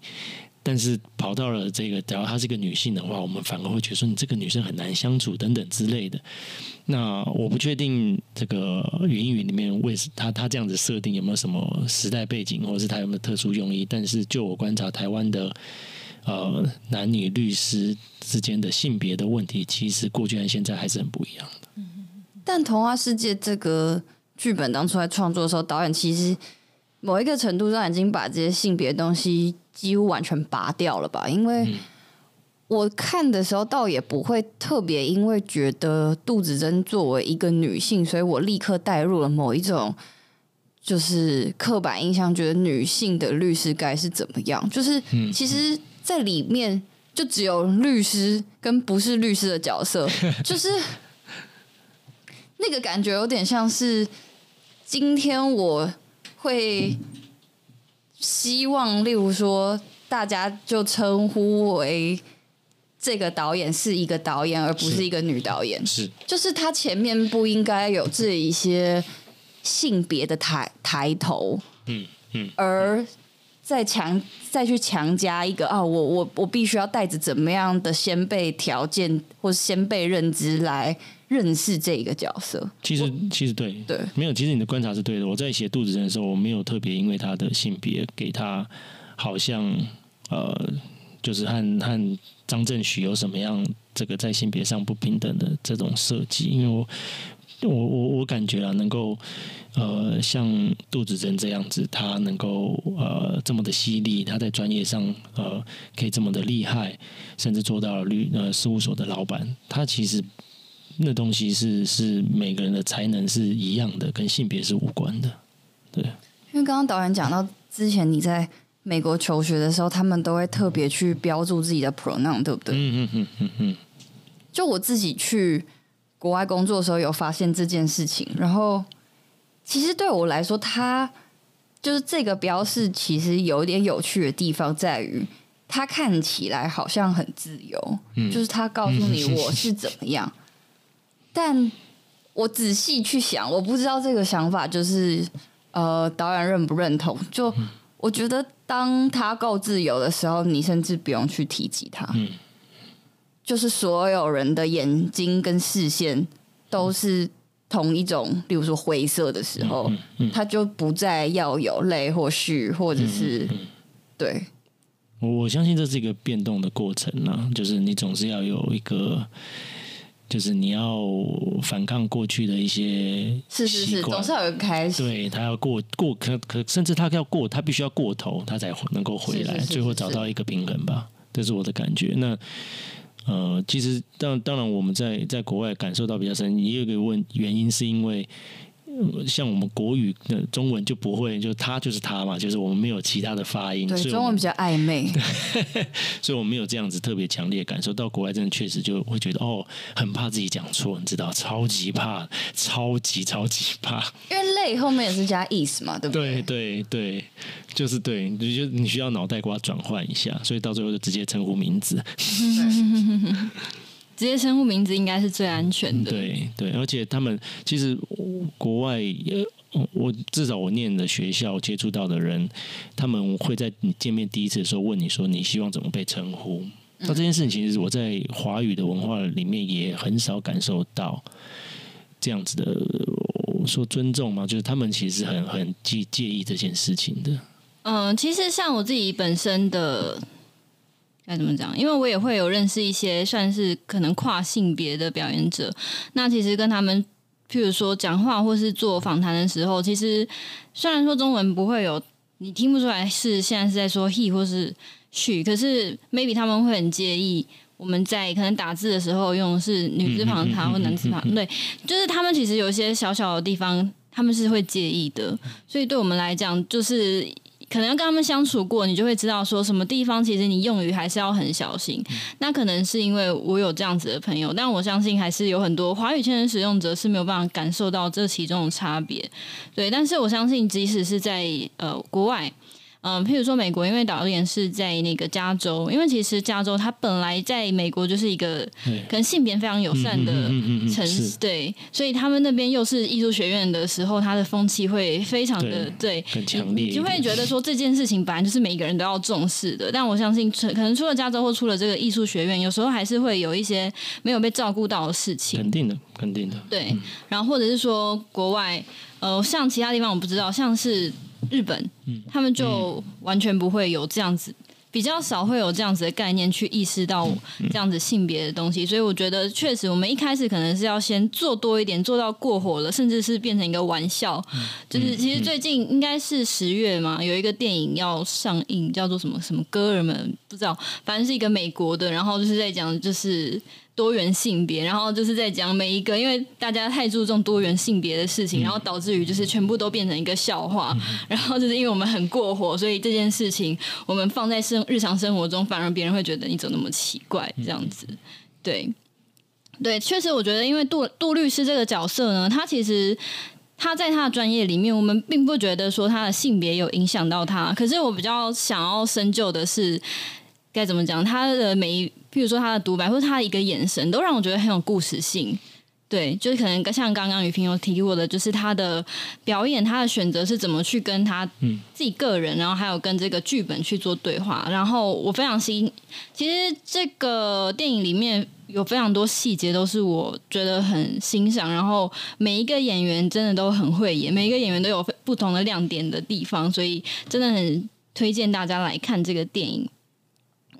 Speaker 3: 但是跑到了这个，假如她是个女性的话，我们反而会觉得说，你这个女生很难相处等等之类的。那我不确定这个语音语里面为他他这样子设定有没有什么时代背景，或者是他有没有特殊用意。但是就我观察，台湾的呃男女律师之间的性别的问题，其实过去和现在还是很不一样的。
Speaker 4: 但童话世界这个。剧本当初在创作的时候，导演其实某一个程度上已经把这些性别的东西几乎完全拔掉了吧？因为我看的时候，倒也不会特别因为觉得杜子珍作为一个女性，所以我立刻带入了某一种就是刻板印象，觉得女性的律师该是怎么样？就是其实，在里面就只有律师跟不是律师的角色，就是那个感觉有点像是。今天我会希望，例如说，大家就称呼为这个导演是一个导演，而不是一个女导演。
Speaker 3: 是，
Speaker 4: 就是他前面不应该有这一些性别的抬抬头。嗯嗯，而再强再去强加一个啊，我我我必须要带着怎么样的先辈条件或是先辈认知来。认识这一个角色，
Speaker 3: 其实其实对
Speaker 4: 对，
Speaker 3: 没有，其实你的观察是对的。我在写杜子成的时候，我没有特别因为他的性别给他好像呃，就是和和张振许有什么样这个在性别上不平等的这种设计，因为我我我我感觉啊，能够呃像杜子珍这样子，他能够呃这么的犀利，他在专业上呃可以这么的厉害，甚至做到了律呃事务所的老板，他其实。那东西是是每个人的才能是一样的，跟性别是无关的，对。
Speaker 4: 因为刚刚导演讲到之前你在美国求学的时候，他们都会特别去标注自己的 pronoun，对不对？
Speaker 3: 嗯嗯嗯嗯嗯。
Speaker 4: 就我自己去国外工作的时候，有发现这件事情。然后，其实对我来说，它就是这个标示，其实有一点有趣的地方在于，它看起来好像很自由，嗯、就是它告诉你我是怎么样。但我仔细去想，我不知道这个想法就是呃，导演认不认同？就我觉得，当他够自由的时候，你甚至不用去提及他。嗯，就是所有人的眼睛跟视线都是同一种，比如说灰色的时候，他就不再要有泪或绪，或者是对。
Speaker 3: 我我相信这是一个变动的过程呢，就是你总是要有一个。就是你要反抗过去的一些
Speaker 4: 是是是，总是要有个开始。
Speaker 3: 对，他要过过可可，甚至他要过，他必须要过头，他才能够回来，最后找到一个平衡吧。这是我的感觉。那呃，其实当当然我们在在国外感受到比较深，也有一个问原因，是因为像我们国语的中文就不会，就他就是他嘛，就是我们没有其他的发音，
Speaker 4: 对，中文比较暧昧，
Speaker 3: 所以我们没有这样子特别强烈感受。到国外真的确实就会觉得哦，很怕自己讲错，你知道，超级怕，超级超级怕。
Speaker 4: 因为累后面也是加 is 嘛，对不对？
Speaker 3: 对对对，就是对，你就你需要脑袋瓜转换一下，所以到最后就直接称呼名字。
Speaker 2: 直接称呼名字应该是最安全的。
Speaker 3: 对对，而且他们其实国外，呃，我至少我念的学校接触到的人，他们会在你见面第一次的时候问你说，你希望怎么被称呼？那这件事情其实我在华语的文化里面也很少感受到这样子的，我说尊重嘛，就是他们其实很很介介意这件事情的。
Speaker 2: 嗯，其实像我自己本身的。该怎么讲？因为我也会有认识一些算是可能跨性别的表演者，那其实跟他们，譬如说讲话或是做访谈的时候，其实虽然说中文不会有，你听不出来是现在是在说 he 或是 she，可是 maybe 他们会很介意我们在可能打字的时候用的是女字旁他或男字旁，对，就是他们其实有一些小小的地方他们是会介意的，所以对我们来讲就是。可能要跟他们相处过，你就会知道说什么地方其实你用语还是要很小心。那可能是因为我有这样子的朋友，但我相信还是有很多华语圈的使用者是没有办法感受到这其中的差别。对，但是我相信，即使是在呃国外。嗯，譬如说美国，因为导演是在那个加州，因为其实加州它本来在美国就是一个可能性别非常友善的城市，对，所以他们那边又是艺术学院的时候，它的风气会非常的对，
Speaker 3: 对很强烈，
Speaker 2: 就会觉得说这件事情本来就是每个人都要重视的。但我相信，可能除了加州或除了这个艺术学院，有时候还是会有一些没有被照顾到的事情。
Speaker 3: 肯定的，肯定的。
Speaker 2: 对，嗯、然后或者是说国外，呃，像其他地方我不知道，像是。日本，他们就完全不会有这样子，比较少会有这样子的概念去意识到这样子性别的东西，所以我觉得确实，我们一开始可能是要先做多一点，做到过火了，甚至是变成一个玩笑。就是其实最近应该是十月嘛，有一个电影要上映，叫做什么什么哥儿们，不知道，反正是一个美国的，然后就是在讲就是。多元性别，然后就是在讲每一个，因为大家太注重多元性别的事情，然后导致于就是全部都变成一个笑话，然后就是因为我们很过火，所以这件事情我们放在生日常生活中，反而别人会觉得你怎么那么奇怪这样子。对，对，确实我觉得，因为杜杜律师这个角色呢，他其实他在他的专业里面，我们并不觉得说他的性别有影响到他，可是我比较想要深究的是。该怎么讲？他的每一，譬如说他的独白，或者他的一个眼神，都让我觉得很有故事性。对，就是可能像刚刚雨萍有提过的，就是他的表演，他的选择是怎么去跟他自己个人，然后还有跟这个剧本去做对话。然后我非常欣，其实这个电影里面有非常多细节，都是我觉得很欣赏。然后每一个演员真的都很会演，每一个演员都有不同的亮点的地方，所以真的很推荐大家来看这个电影。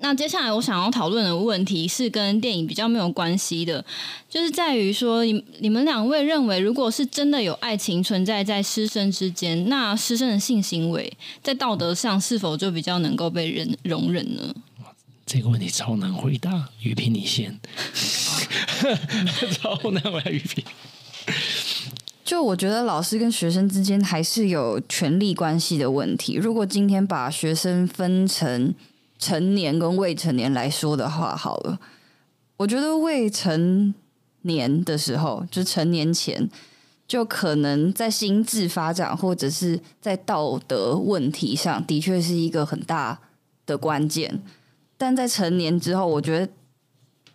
Speaker 2: 那接下来我想要讨论的问题是跟电影比较没有关系的，就是在于说，你你们两位认为，如果是真的有爱情存在在师生之间，那师生的性行为在道德上是否就比较能够被人容忍呢？
Speaker 3: 这个问题超难回答，雨萍你先，超难回答雨萍。
Speaker 4: 就我觉得老师跟学生之间还是有权力关系的问题。如果今天把学生分成成年跟未成年来说的话，好了，我觉得未成年的时候，就成年前，就可能在心智发展或者是在道德问题上的确是一个很大的关键。但在成年之后，我觉得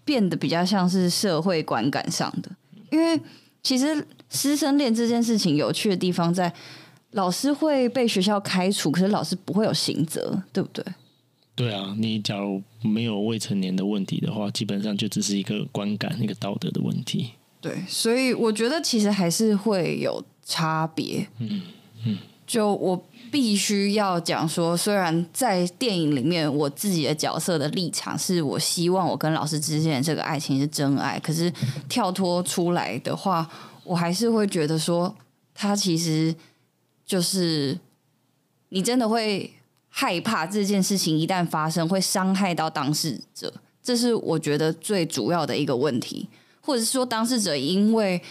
Speaker 4: 变得比较像是社会观感上的，因为其实师生恋这件事情有趣的地方在，老师会被学校开除，可是老师不会有刑责，对不对？
Speaker 3: 对啊，你假如没有未成年的问题的话，基本上就只是一个观感、一个道德的问题。
Speaker 4: 对，所以我觉得其实还是会有差别。
Speaker 3: 嗯嗯，
Speaker 4: 就我必须要讲说，虽然在电影里面，我自己的角色的立场是我希望我跟老师之间的这个爱情是真爱，可是跳脱出来的话，我还是会觉得说，他其实就是你真的会。害怕这件事情一旦发生会伤害到当事者，这是我觉得最主要的一个问题，或者是说当事者因为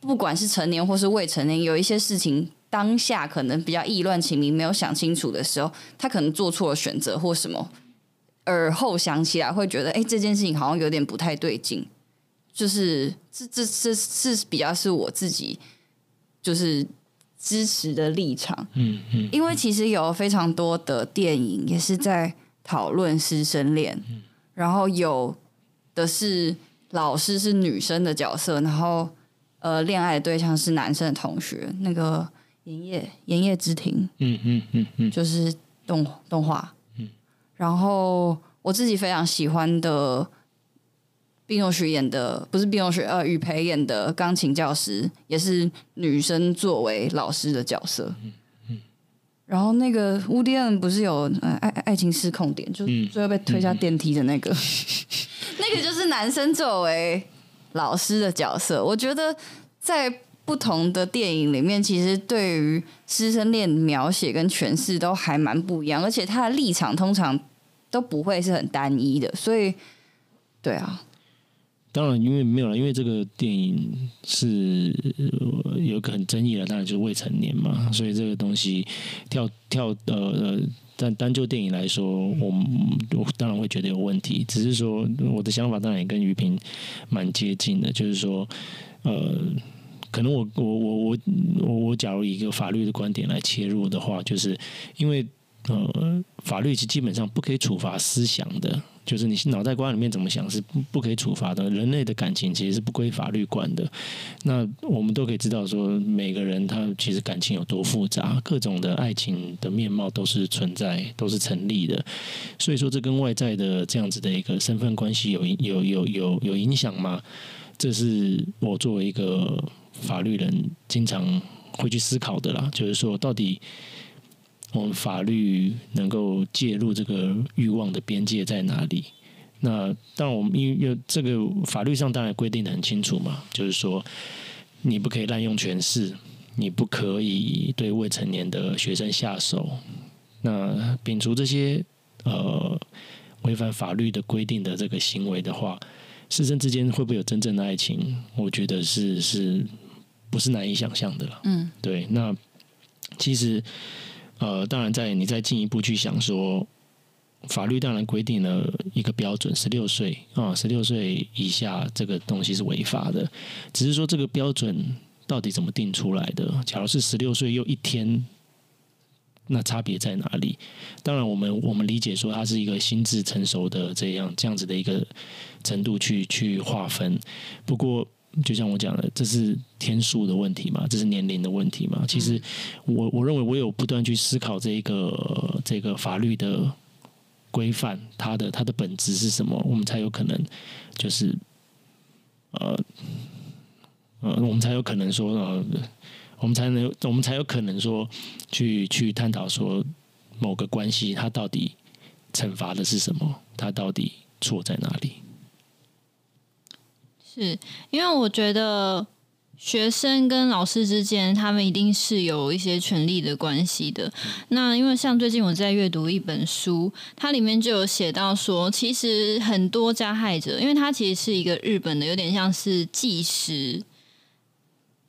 Speaker 4: 不管是成年或是未成年，有一些事情当下可能比较意乱情迷，没有想清楚的时候，他可能做错了选择或什么，而后想起来会觉得，哎，这件事情好像有点不太对劲。就是这这这是比较是我自己就是支持的立场，
Speaker 3: 嗯嗯，
Speaker 4: 因为其实有非常多的电影也是在讨论师生恋，然后有的是老师是女生的角色，然后呃恋爱的对象是男生的同学，那个营业营业之庭，
Speaker 3: 嗯嗯嗯嗯，
Speaker 4: 就是动动画，嗯，然后我自己非常喜欢的。毕永雪演的不是毕永雪，呃，雨培演的钢琴教师也是女生作为老师的角色。嗯嗯、然后那个乌迪恩不是有呃爱爱情失控点，就最后被推下电梯的那个，那个就是男生作为老师的角色。我觉得在不同的电影里面，其实对于师生恋描写跟诠释都还蛮不一样，而且他的立场通常都不会是很单一的。所以，对啊。
Speaker 3: 当然，因为没有了，因为这个电影是有个很争议的，当然就是未成年嘛，所以这个东西跳跳呃呃，但单就电影来说，我我当然会觉得有问题。只是说我的想法当然也跟于平蛮接近的，就是说呃，可能我我我我我我假如以一个法律的观点来切入的话，就是因为呃，法律是基本上不可以处罚思想的。就是你脑袋瓜里面怎么想是不不可以处罚的，人类的感情其实是不归法律管的。那我们都可以知道说，每个人他其实感情有多复杂，各种的爱情的面貌都是存在，都是成立的。所以说，这跟外在的这样子的一个身份关系有有有有有影响吗？这是我作为一个法律人经常会去思考的啦。就是说，到底。我们法律能够介入这个欲望的边界在哪里？那但，我们因为有这个法律上当然规定的很清楚嘛，就是说你不可以滥用权势，你不可以对未成年的学生下手。那摒除这些呃违反法律的规定的这个行为的话，师生之间会不会有真正的爱情？我觉得是是不是难以想象的了？嗯，对。那其实。呃，当然，在你再进一步去想说，法律当然规定了一个标准，十六岁啊，十六岁以下这个东西是违法的。只是说这个标准到底怎么定出来的？假如是十六岁又一天，那差别在哪里？当然，我们我们理解说它是一个心智成熟的这样这样子的一个程度去去划分。不过。就像我讲的，这是天数的问题嘛，这是年龄的问题嘛。其实我我认为，我有不断去思考这个这个法律的规范，它的它的本质是什么，我们才有可能就是呃呃，我们才有可能说呃，我们才能我们才有可能说去去探讨说某个关系它到底惩罚的是什么，它到底错在哪里。
Speaker 2: 是因为我觉得学生跟老师之间，他们一定是有一些权力的关系的。那因为像最近我在阅读一本书，它里面就有写到说，其实很多加害者，因为他其实是一个日本的，有点像是纪实，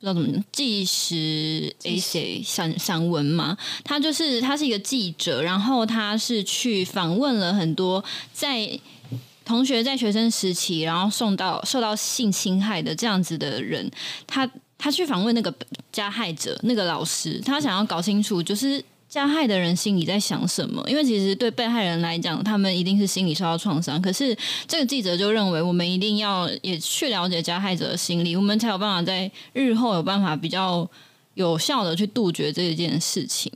Speaker 2: 不知道怎么纪实 essay 散散文嘛。他就是他是一个记者，然后他是去访问了很多在。同学在学生时期，然后送到受到性侵害的这样子的人，他他去访问那个加害者，那个老师，他想要搞清楚，就是加害的人心里在想什么。因为其实对被害人来讲，他们一定是心理受到创伤。可是这个记者就认为，我们一定要也去了解加害者的心理，我们才有办法在日后有办法比较有效的去杜绝这一件事情。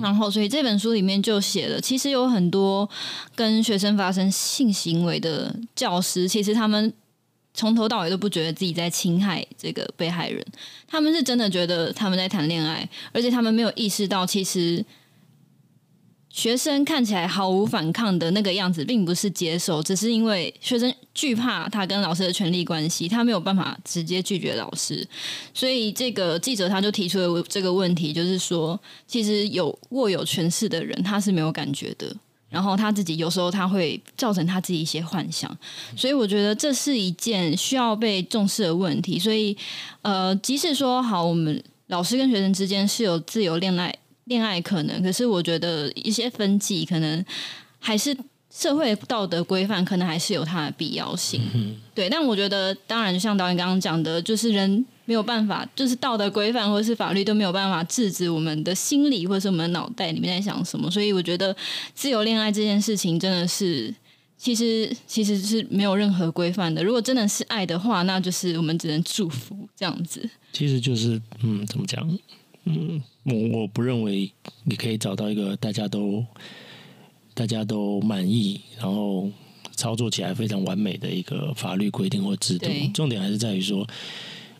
Speaker 2: 然后，所以这本书里面就写了，其实有很多跟学生发生性行为的教师，其实他们从头到尾都不觉得自己在侵害这个被害人，他们是真的觉得他们在谈恋爱，而且他们没有意识到其实。学生看起来毫无反抗的那个样子，并不是接受，只是因为学生惧怕他跟老师的权力关系，他没有办法直接拒绝老师，所以这个记者他就提出了这个问题，就是说，其实有握有权势的人，他是没有感觉的，然后他自己有时候他会造成他自己一些幻想，所以我觉得这是一件需要被重视的问题。所以，呃，即使说好，我们老师跟学生之间是有自由恋爱恋爱可能，可是我觉得一些分际可能还是。社会道德规范可能还是有它的必要性，嗯、对。但我觉得，当然，就像导演刚刚讲的，就是人没有办法，就是道德规范或者是法律都没有办法制止我们的心理或者是我们的脑袋里面在想什么。所以，我觉得自由恋爱这件事情真的是，其实其实是没有任何规范的。如果真的是爱的话，那就是我们只能祝福这样子。
Speaker 3: 其实就是，嗯，怎么讲？嗯，我我不认为你可以找到一个大家都。大家都满意，然后操作起来非常完美的一个法律规定或制度。重点还是在于说，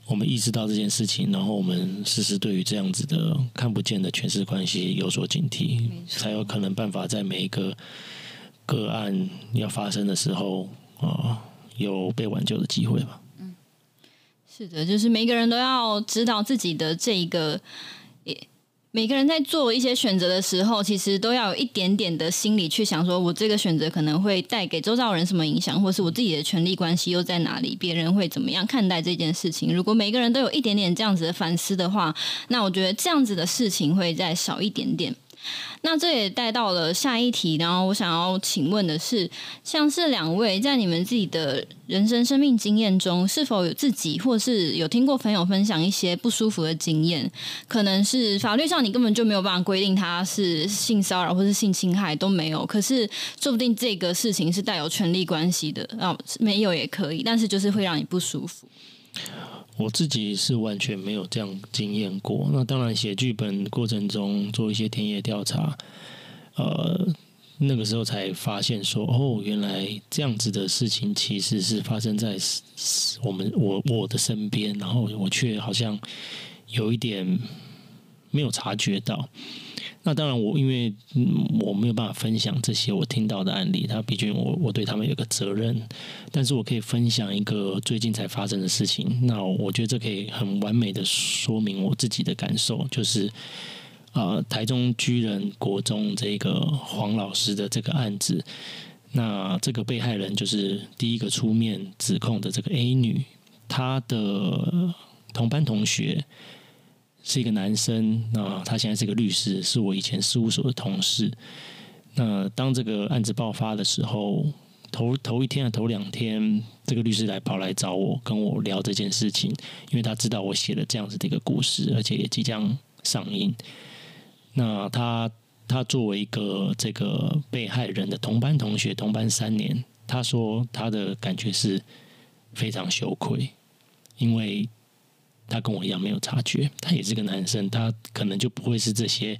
Speaker 3: 我们意识到这件事情，然后我们时时对于这样子的看不见的权势关系有所警惕，才有可能办法在每一个个案要发生的时候啊、呃，有被挽救的机会吧。
Speaker 2: 是的，就是每个人都要知道自己的这一个。每个人在做一些选择的时候，其实都要有一点点的心理去想，说我这个选择可能会带给周遭人什么影响，或是我自己的权利关系又在哪里，别人会怎么样看待这件事情。如果每个人都有一点点这样子的反思的话，那我觉得这样子的事情会再少一点点。那这也带到了下一题，然后我想要请问的是，像是两位在你们自己的人生生命经验中，是否有自己或是有听过朋友分享一些不舒服的经验？可能是法律上你根本就没有办法规定他是性骚扰或是性侵害都没有，可是说不定这个事情是带有权利关系的啊，没有也可以，但是就是会让你不舒服。
Speaker 3: 我自己是完全没有这样经验过。那当然，写剧本过程中做一些田野调查，呃，那个时候才发现说，哦，原来这样子的事情其实是发生在我们我我的身边，然后我却好像有一点没有察觉到。那当然我，因为我没有办法分享这些我听到的案例，他毕竟我我对他们有个责任，但是我可以分享一个最近才发生的事情。那我觉得这可以很完美的说明我自己的感受，就是啊、呃，台中居人国中这个黄老师的这个案子，那这个被害人就是第一个出面指控的这个 A 女，她的同班同学。是一个男生，那他现在是个律师，是我以前事务所的同事。那当这个案子爆发的时候，头头一天啊，头两天，这个律师来跑来找我，跟我聊这件事情，因为他知道我写了这样子的一个故事，而且也即将上映。那他他作为一个这个被害人的同班同学，同班三年，他说他的感觉是非常羞愧，因为。他跟我一样没有察觉，他也是个男生，他可能就不会是这些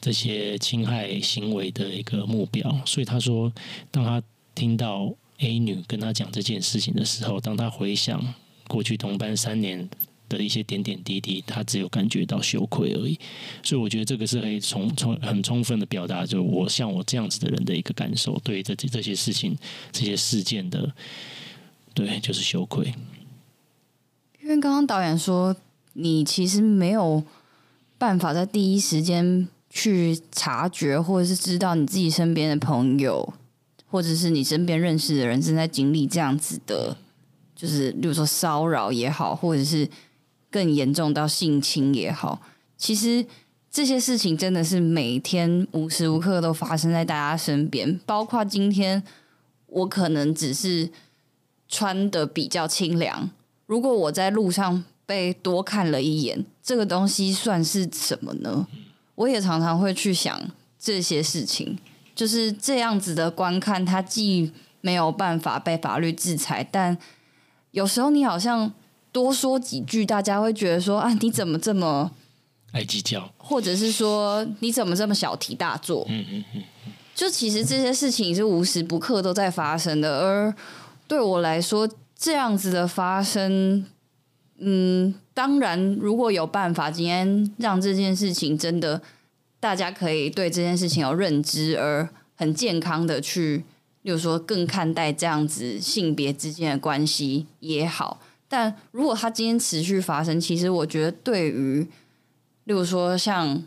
Speaker 3: 这些侵害行为的一个目标。所以他说，当他听到 A 女跟他讲这件事情的时候，当他回想过去同班三年的一些点点滴滴，他只有感觉到羞愧而已。所以我觉得这个是可以充充很充分的表达，就我像我这样子的人的一个感受，对于这这些事情、这些事件的，对，就是羞愧。
Speaker 4: 因为刚刚导演说，你其实没有办法在第一时间去察觉，或者是知道你自己身边的朋友，或者是你身边认识的人正在经历这样子的，就是例如说骚扰也好，或者是更严重到性侵也好，其实这些事情真的是每天无时无刻都发生在大家身边，包括今天我可能只是穿的比较清凉。如果我在路上被多看了一眼，这个东西算是什么呢？我也常常会去想这些事情，就是这样子的观看，它既没有办法被法律制裁，但有时候你好像多说几句，大家会觉得说啊，你怎么这么
Speaker 3: 爱计较，
Speaker 4: 或者是说你怎么这么小题大做？嗯嗯嗯，就其实这些事情是无时不刻都在发生的，而对我来说。这样子的发生，嗯，当然，如果有办法，今天让这件事情真的大家可以对这件事情有认知，而很健康的去，例如说更看待这样子性别之间的关系也好。但如果它今天持续发生，其实我觉得对于，例如说像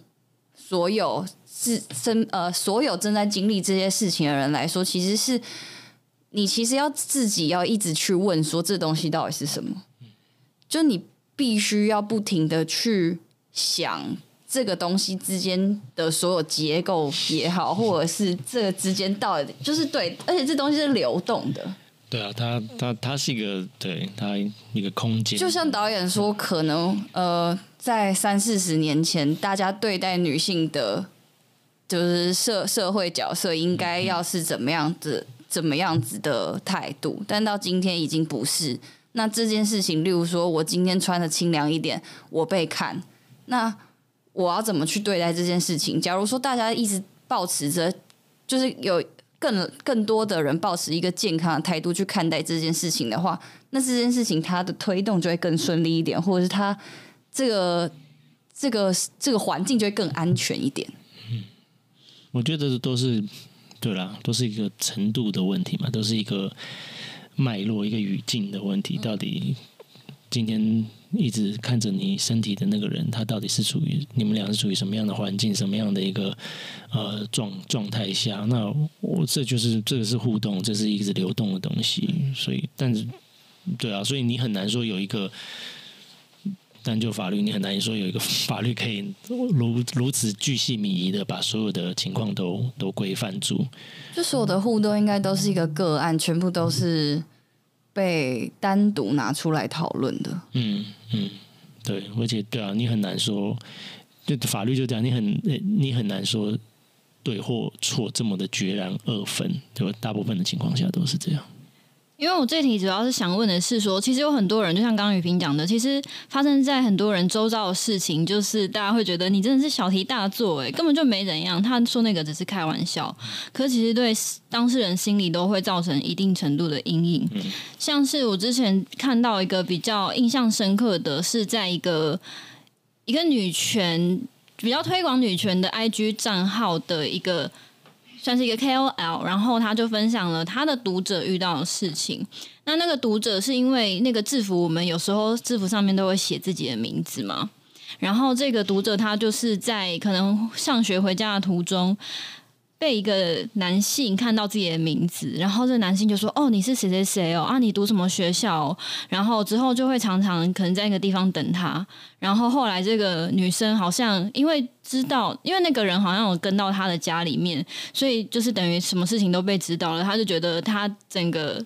Speaker 4: 所有自身呃所有正在经历这些事情的人来说，其实是你其实要自己要一直去问说这东西到底是什么，就你必须要不停的去想这个东西之间的所有结构也好，或者是这个之间到底就是对，而且这东西是流动的。
Speaker 3: 对啊，它它它是一个对它一个空间，
Speaker 4: 就像导演说，可能呃，在三四十年前，大家对待女性的，就是社社会角色应该要是怎么样子、怎么样子的态度，但到今天已经不是。那这件事情，例如说我今天穿的清凉一点，我被看，那我要怎么去对待这件事情？假如说大家一直保持着，就是有。更更多的人保持一个健康的态度去看待这件事情的话，那这件事情它的推动就会更顺利一点，或者是它这个这个这个环境就会更安全一点。
Speaker 3: 嗯，我觉得都是对啦，都是一个程度的问题嘛，都是一个脉络、一个语境的问题。到底今天。一直看着你身体的那个人，他到底是处于你们俩是处于什么样的环境，什么样的一个呃状状态下？那我这就是这个是互动，这是一直流动的东西。所以，但是对啊，所以你很难说有一个单就法律，你很难说有一个法律可以 如如此巨细靡遗的把所有的情况都都规范住。
Speaker 4: 就所有的互动应该都是一个个案，全部都是。被单独拿出来讨论的，
Speaker 3: 嗯嗯，对，而且对啊，你很难说，就法律就这样，你很你很难说对或错这么的决然二分，就大部分的情况下都是这样。
Speaker 2: 因为我这题主要是想问的是说，其实有很多人，就像刚刚雨萍讲的，其实发生在很多人周遭的事情，就是大家会觉得你真的是小题大做，哎，根本就没怎样。他说那个只是开玩笑，可其实对当事人心里都会造成一定程度的阴影。像是我之前看到一个比较印象深刻的是，在一个一个女权比较推广女权的 IG 账号的一个。算是一个 KOL，然后他就分享了他的读者遇到的事情。那那个读者是因为那个制服，我们有时候制服上面都会写自己的名字嘛。然后这个读者他就是在可能上学回家的途中。被一个男性看到自己的名字，然后这个男性就说：“哦，你是谁谁谁哦？啊，你读什么学校？”然后之后就会常常可能在一个地方等他。然后后来这个女生好像因为知道，因为那个人好像有跟到他的家里面，所以就是等于什么事情都被知道了。他就觉得他整个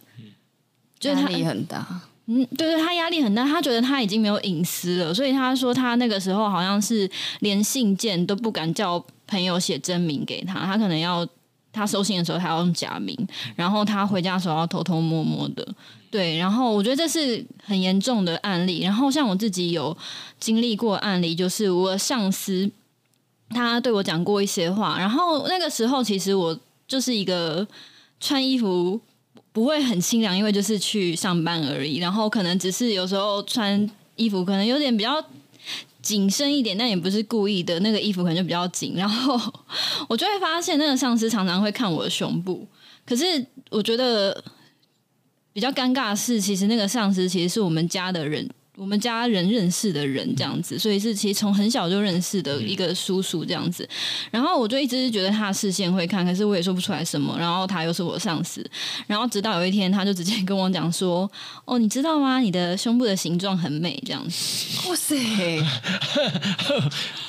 Speaker 2: 就是
Speaker 4: 压力很大，
Speaker 2: 嗯，对对，他压力很大，他觉得他已经没有隐私了，所以他说他那个时候好像是连信件都不敢叫。朋友写真名给他，他可能要他收信的时候，他要用假名，然后他回家的时候要偷偷摸摸的，对。然后我觉得这是很严重的案例。然后像我自己有经历过案例，就是我上司他对我讲过一些话，然后那个时候其实我就是一个穿衣服不会很清凉，因为就是去上班而已，然后可能只是有时候穿衣服可能有点比较。紧身一点，但也不是故意的。那个衣服可能就比较紧，然后 我就会发现那个上司常常会看我的胸部。可是我觉得比较尴尬的是，其实那个上司其实是我们家的人。我们家人认识的人这样子，所以是其实从很小就认识的一个叔叔这样子。然后我就一直是觉得他的视线会看，可是我也说不出来什么。然后他又是我上司，然后直到有一天，他就直接跟我讲说：“哦，你知道吗？你的胸部的形状很美。”这样子。
Speaker 4: 哇塞！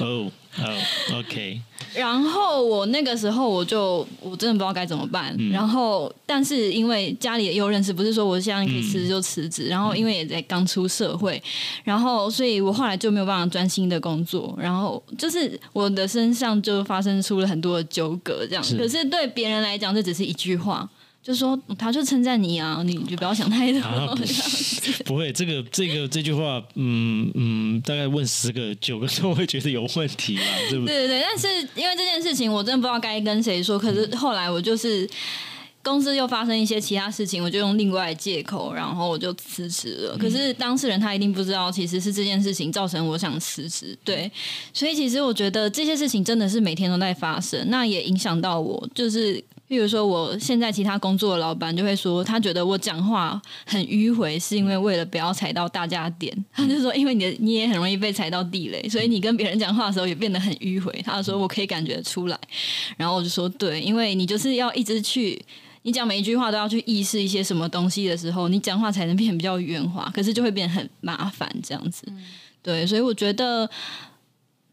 Speaker 3: 哦哦，OK。
Speaker 2: 然后我那个时候我就我真的不知道该怎么办。嗯、然后，但是因为家里也有认识，不是说我现在可以辞职就辞职。嗯、然后，因为也在刚出社会，然后所以我后来就没有办法专心的工作。然后就是我的身上就发生出了很多的纠葛，这样。是。可是对别人来讲，这只是一句话。就说他就称赞你啊，你就不要想太多。啊、不，
Speaker 3: 不会，这个这个这句话，嗯嗯，大概问十个九个都会觉得有问题吧？对不对？
Speaker 2: 对对对，但是因为这件事情，我真的不知道该跟谁说。可是后来我就是公司又发生一些其他事情，我就用另外借口，然后我就辞职了。可是当事人他一定不知道，其实是这件事情造成我想辞职。对，所以其实我觉得这些事情真的是每天都在发生，那也影响到我，就是。比如说，我现在其他工作的老板就会说，他觉得我讲话很迂回，是因为为了不要踩到大家的点。他就说，因为你的你也很容易被踩到地雷，所以你跟别人讲话的时候也变得很迂回。他说，我可以感觉出来。然后我就说，对，因为你就是要一直去，你讲每一句话都要去意识一些什么东西的时候，你讲话才能变比较圆滑。可是就会变得很麻烦这样子。对，所以我觉得。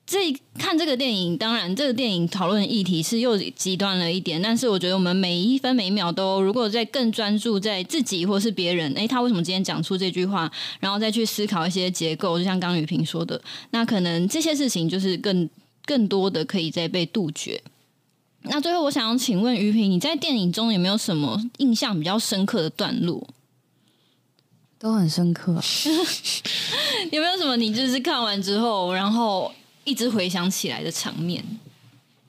Speaker 2: 这看这个电影，当然这个电影讨论议题是又极端了一点，但是我觉得我们每一分每一秒都，如果在更专注在自己或是别人，诶，他为什么今天讲出这句话，然后再去思考一些结构，就像刚雨萍说的，那可能这些事情就是更更多的可以再被杜绝。那最后我想要请问雨萍，你在电影中有没有什么印象比较深刻的段落？
Speaker 4: 都很深刻，
Speaker 2: 有没有什么你就是看完之后，然后？一直回想起来的场面，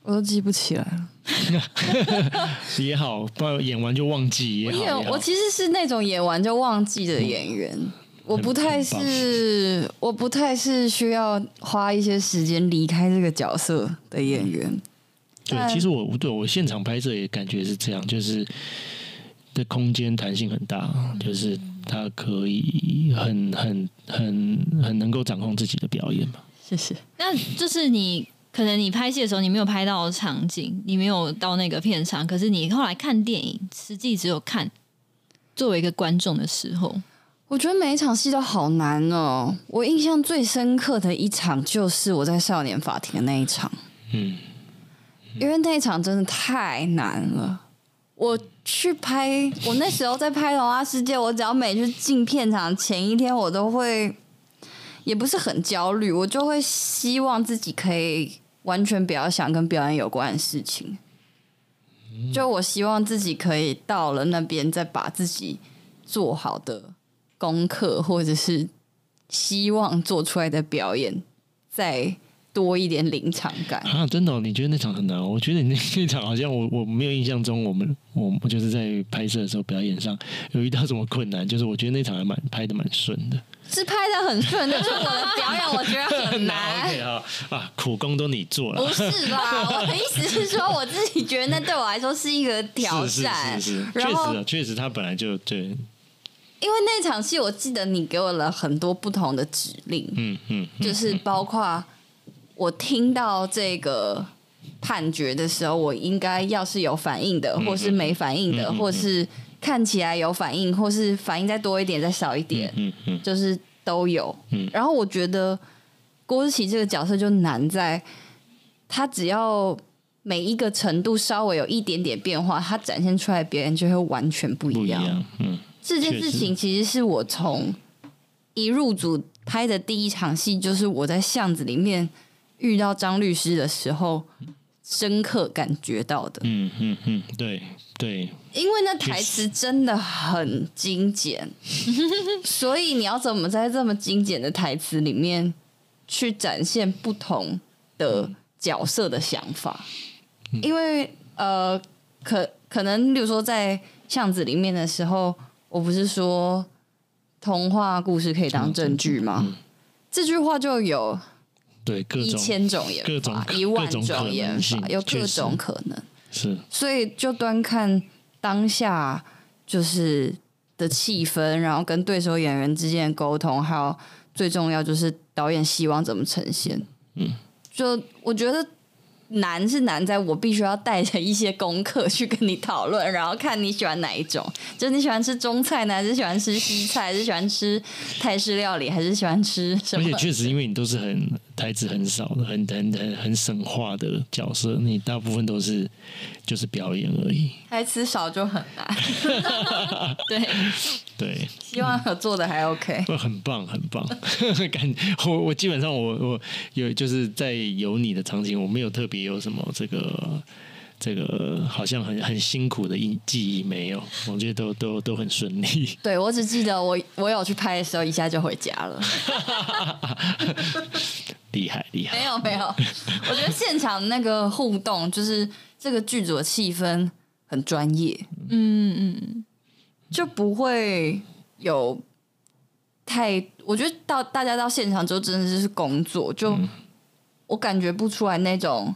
Speaker 4: 我都记不起来了。
Speaker 3: 也好，不然演完就忘记也好。也好
Speaker 4: 我其实是那种演完就忘记的演员，嗯、我不太是，我不太是需要花一些时间离开这个角色的演员。
Speaker 3: 对，其实我对我现场拍摄也感觉是这样，就是的空间弹性很大，就是他可以很很很很能够掌控自己的表演嘛。
Speaker 4: 谢谢。
Speaker 2: 那就是你可能你拍戏的时候，你没有拍到场景，你没有到那个片场，可是你后来看电影，实际只有看作为一个观众的时候，
Speaker 4: 我觉得每一场戏都好难哦。我印象最深刻的一场就是我在少年法庭的那一场，嗯，因为那一场真的太难了。我去拍，我那时候在拍《童话世界》，我只要每次进片场前一天，我都会。也不是很焦虑，我就会希望自己可以完全不要想跟表演有关的事情。就我希望自己可以到了那边，再把自己做好的功课，或者是希望做出来的表演，再多一点临场感
Speaker 3: 啊！真的、你觉得那场很难？我觉得你那那场好像我我没有印象中，我们我们就是在拍摄的时候表演上有遇到什么困难。就是我觉得那场还蛮拍的蛮顺的。
Speaker 4: 是拍的很顺，但是我的表演我觉得很难。
Speaker 3: OK 啊啊，苦工都你做了。
Speaker 4: 不是吧？我的意思是说，我自己觉得那对我来说是一个挑战。是
Speaker 3: 是是是，确实确实他本来就对。
Speaker 4: 因为那场戏，我记得你给我了很多不同的指令。嗯嗯，就是包括我听到这个判决的时候，我应该要是有反应的，或是没反应的，或是。看起来有反应，或是反应再多一点，再少一点，嗯嗯，就是都有。嗯，然后我觉得郭志奇这个角色就难在，他只要每一个程度稍微有一点点变化，他展现出来别人就会完全不一样。嗯，这件事情其实是我从一入组拍的第一场戏，就是我在巷子里面遇到张律师的时候，深刻感觉到的。
Speaker 3: 嗯嗯嗯，对。对，
Speaker 4: 因为那台词真的很精简，所以你要怎么在这么精简的台词里面去展现不同的角色的想法？因为呃，可可能，比如说在巷子里面的时候，我不是说童话故事可以当证据吗？这句话就有
Speaker 3: 对各种
Speaker 4: 一千种演法，一万种演法，有各种可能。
Speaker 3: 是，
Speaker 4: 所以就端看当下就是的气氛，然后跟对手演员之间的沟通，还有最重要就是导演希望怎么呈现。嗯，就我觉得。难是难在我必须要带着一些功课去跟你讨论，然后看你喜欢哪一种，就是你喜欢吃中菜呢，还是喜欢吃西菜，还是喜欢吃泰式料理，还是喜欢吃什么？
Speaker 3: 而且确实，因为你都是很台词很少的、很很很很省话的角色，你大部分都是就是表演而已。
Speaker 4: 台词少就很难。对
Speaker 3: 对，
Speaker 4: 希望合作的还 OK。
Speaker 3: 很棒，很棒。感我我基本上我我有就是在有你的场景，我没有特别。有什么这个这个好像很很辛苦的印记忆没有？我觉得都都都很顺利。
Speaker 4: 对，我只记得我我有去拍的时候，一下就回家了。
Speaker 3: 厉害厉害！
Speaker 4: 没有没有，我觉得现场那个互动，就是这个剧组的气氛很专业。嗯嗯，就不会有太，我觉得到大家到现场之后，真的就是工作就。嗯我感觉不出来那种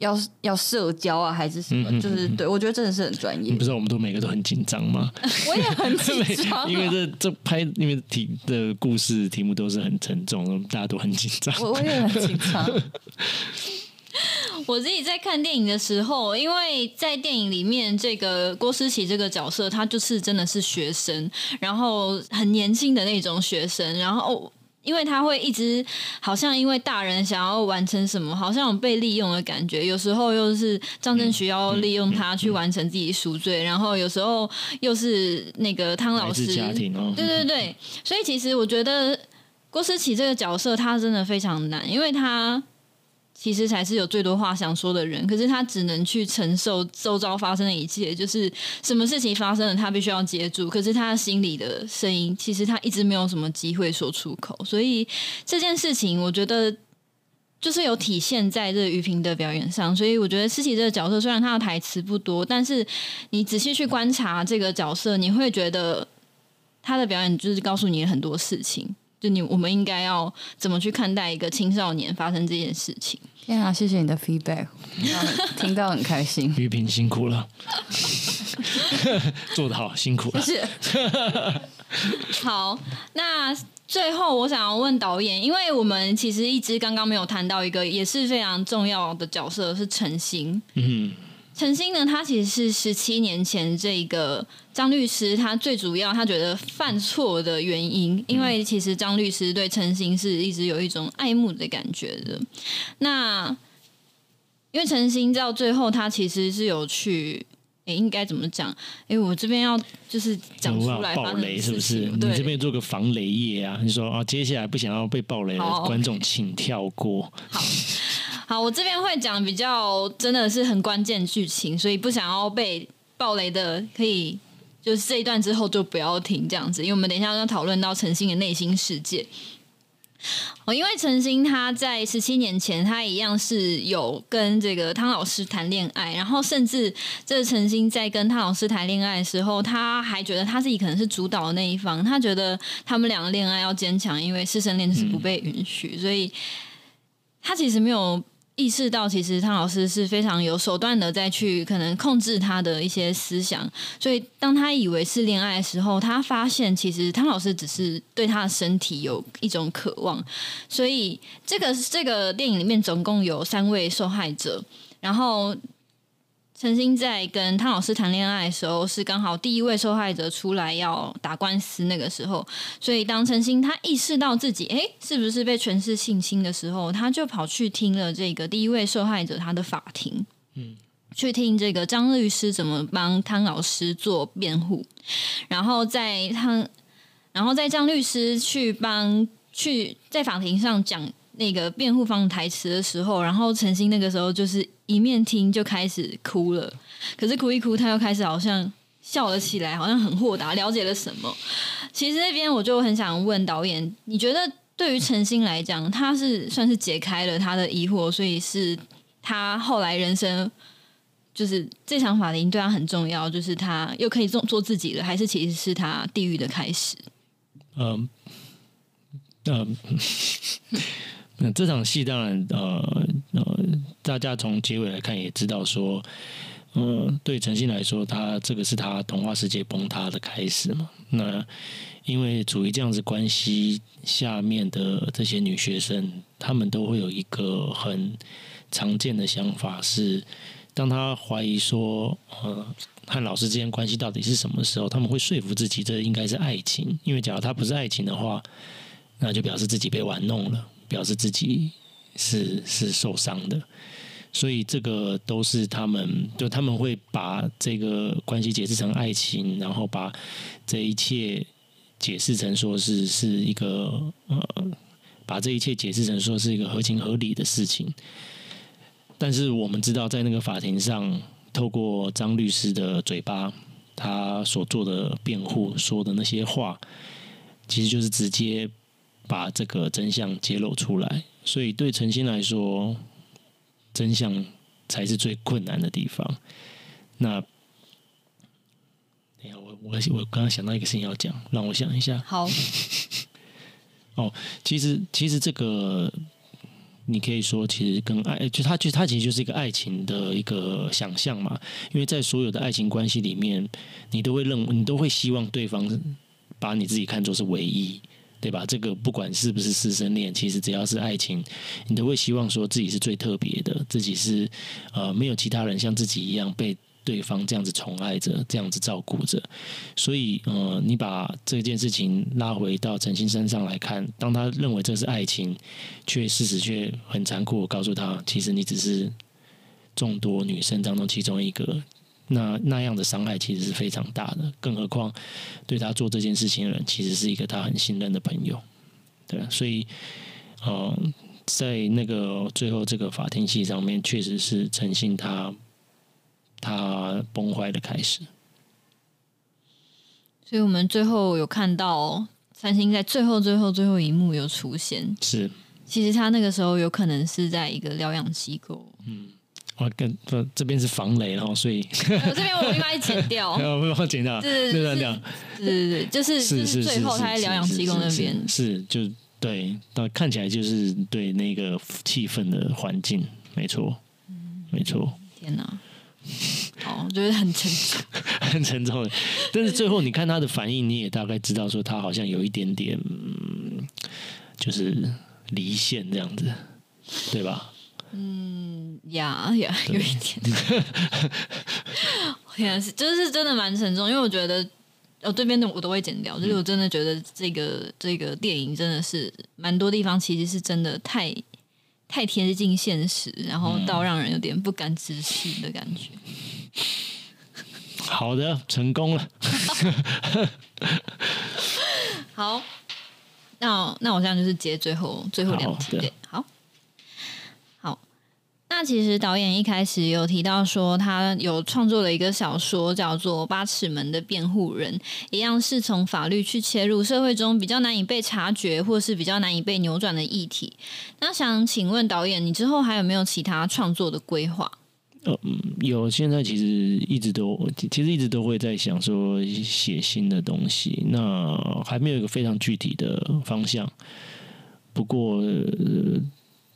Speaker 4: 要要社交啊，还是什么？就是对我觉得真的是很专业。
Speaker 3: 你不知道我们都每个都很紧张吗？
Speaker 4: 我也很紧张、啊，
Speaker 3: 因为这这拍因为题的故事题目都是很沉重，大家都很紧张。
Speaker 4: 我我也很紧张。
Speaker 2: 我自己在看电影的时候，因为在电影里面，这个郭思琪这个角色，他就是真的是学生，然后很年轻的那种学生，然后因为他会一直好像因为大人想要完成什么，好像有被利用的感觉，有时候又是张振徐要利用他去完成自己赎罪，然后有时候又是那个汤老师，
Speaker 3: 家庭哦，
Speaker 2: 对对对，所以其实我觉得郭思琪这个角色他真的非常难，因为他。其实才是有最多话想说的人，可是他只能去承受周遭发生的一切，就是什么事情发生了，他必须要接住。可是他心里的声音，其实他一直没有什么机会说出口。所以这件事情，我觉得就是有体现在这于平的表演上。所以我觉得思琪这个角色，虽然他的台词不多，但是你仔细去观察这个角色，你会觉得他的表演就是告诉你很多事情。就你，我们应该要怎么去看待一个青少年发生这件事情？
Speaker 4: 天啊，谢谢你的 feedback，听到很开心。
Speaker 3: 玉平辛苦了，做得好，辛苦了。
Speaker 2: 谢谢。好，那最后我想要问导演，因为我们其实一直刚刚没有谈到一个也是非常重要的角色，是陈星。嗯。陈星呢，他其实是十七年前这个张律师，他最主要他觉得犯错的原因，因为其实张律师对陈星是一直有一种爱慕的感觉的。那因为陈星到最后，他其实是有去，诶，应该怎么讲？诶，我这边要就是讲出来
Speaker 3: 爆雷是不是？你这边做个防雷液啊？你说啊，接下来不想要被爆雷的观众，请跳过。
Speaker 2: 好。好，我这边会讲比较真的是很关键剧情，所以不想要被爆雷的，可以就是这一段之后就不要听这样子，因为我们等一下要讨论到陈星的内心世界。哦，因为陈星他在十七年前，他一样是有跟这个汤老师谈恋爱，然后甚至这个陈星在跟汤老师谈恋爱的时候，他还觉得他自己可能是主导的那一方，他觉得他们两个恋爱要坚强，因为师生恋是不被允许，所以他其实没有。意识到其实汤老师是非常有手段的，在去可能控制他的一些思想，所以当他以为是恋爱的时候，他发现其实汤老师只是对他的身体有一种渴望，所以这个这个电影里面总共有三位受害者，然后。陈星在跟汤老师谈恋爱的时候，是刚好第一位受害者出来要打官司那个时候，所以当陈星他意识到自己诶是不是被权势性侵的时候，他就跑去听了这个第一位受害者他的法庭，嗯，去听这个张律师怎么帮汤老师做辩护，然后在汤，然后在张律师去帮去在法庭上讲那个辩护方台词的时候，然后陈星那个时候就是。一面听就开始哭了，可是哭一哭，他又开始好像笑了起来，好像很豁达，了解了什么。其实那边我就很想问导演，你觉得对于陈星来讲，他是算是解开了他的疑惑，所以是他后来人生就是这场法庭对他很重要，就是他又可以做做自己了，还是其实是他地狱的开始？嗯
Speaker 3: 嗯。那这场戏当然，呃呃，大家从结尾来看也知道说，呃，对陈星来说，他这个是他童话世界崩塌的开始嘛。那因为处于这样子关系下面的这些女学生，她们都会有一个很常见的想法是，当她怀疑说，呃，和老师之间关系到底是什么时候，他们会说服自己这应该是爱情，因为假如他不是爱情的话，那就表示自己被玩弄了。表示自己是是受伤的，所以这个都是他们，就他们会把这个关系解释成爱情，然后把这一切解释成说是是一个呃，把这一切解释成说是一个合情合理的事情。但是我们知道，在那个法庭上，透过张律师的嘴巴，他所做的辩护说的那些话，其实就是直接。把这个真相揭露出来，所以对陈星来说，真相才是最困难的地方。那，等下，我我我刚刚想到一个事情要讲，让我想一下。
Speaker 2: 好。
Speaker 3: 哦，其实其实这个你可以说，其实跟爱，就它就它其实就是一个爱情的一个想象嘛。因为在所有的爱情关系里面，你都会认，你都会希望对方把你自己看作是唯一，对吧？这个不管是不是师生恋，其实只要是爱情，你都会希望说自己是最特别的，自己是呃没有其他人像自己一样被。对方这样子宠爱着，这样子照顾着，所以呃，你把这件事情拉回到陈星身上来看，当他认为这是爱情，却事实却很残酷，告诉他，其实你只是众多女生当中其中一个，那那样的伤害其实是非常大的。更何况对他做这件事情的人，其实是一个他很信任的朋友，对，所以呃，在那个最后这个法庭戏上面，确实是诚信他。他崩坏的开始，
Speaker 2: 所以我们最后有看到三星在最后、最后、最后一幕有出现。
Speaker 3: 是，
Speaker 2: 其实他那个时候有可能是在一个疗养机构。
Speaker 3: 嗯，我跟这这边是防雷，然后所以
Speaker 2: 我这边我应该剪掉，
Speaker 3: 没有，我剪掉，
Speaker 2: 对对对，对对对，就是是是最后他在疗养机构那边，
Speaker 3: 是就对，到看起来就是对那个气氛的环境，没错，没错。
Speaker 2: 天哪！哦，我觉得很沉重，
Speaker 3: 很沉重。但是最后你看他的反应，你也大概知道说他好像有一点点，嗯，就是离线这样子，对吧？
Speaker 2: 嗯，呀呀，有一点。天啊，是就是真的蛮沉重，因为我觉得哦，这边的我都会剪掉。就是我真的觉得这个这个电影真的是蛮多地方其实是真的太。太贴近现实，然后到让人有点不敢直视的感觉。
Speaker 3: 好的，成功了。
Speaker 2: 好，那那我现在就是接最后最后两题。好。那其实导演一开始有提到说，他有创作了一个小说，叫做《八尺门的辩护人》，一样是从法律去切入社会中比较难以被察觉，或是比较难以被扭转的议题。那想请问导演，你之后还有没有其他创作的规划？
Speaker 3: 嗯，有。现在其实一直都，其实一直都会在想说写新的东西，那还没有一个非常具体的方向。不过。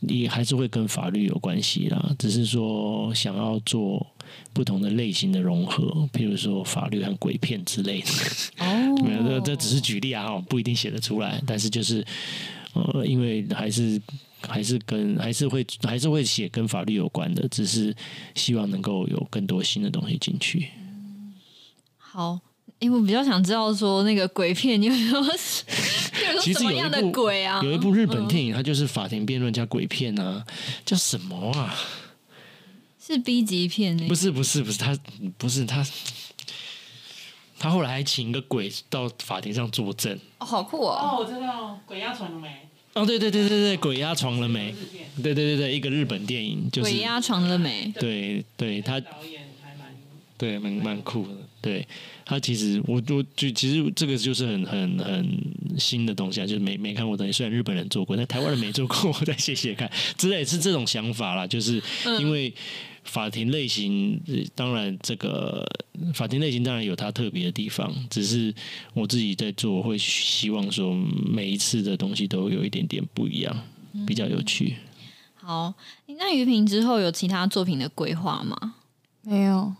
Speaker 3: 也还是会跟法律有关系啦，只是说想要做不同的类型的融合，譬如说法律和鬼片之类的。哦，没有，这这只是举例啊，不一定写得出来。但是就是，呃，因为还是还是跟还是会还是会写跟法律有关的，只是希望能够有更多新的东西进去。
Speaker 2: 好。因为我比较想知道说那个鬼片，你有没有 其实有一部鬼啊？
Speaker 3: 有一部日本电影，它就是法庭辩论加鬼片啊，叫什么啊？
Speaker 2: 是 B 级片？
Speaker 3: 不是不是不是，他不是他，他后来还请一个鬼到法庭上作证。
Speaker 2: 哦，好酷哦！
Speaker 5: 哦，我知道，鬼压床了没？
Speaker 3: 哦，对对对对对，鬼压床了没？对对对对，一个日本电影就是
Speaker 2: 鬼压床了没？
Speaker 3: 对对，他对，蛮蛮酷的，对。他其实，我我就其实这个就是很很很新的东西啊，就是没没看过东西。虽然日本人做过，但台湾人没做过，我再写写看。之类是这种想法啦，就是因为法庭类型，当然这个法庭类型当然有它特别的地方，只是我自己在做，会希望说每一次的东西都有一点点不一样，比较有趣。
Speaker 2: 好，那于平之后有其他作品的规划吗？
Speaker 4: 没有。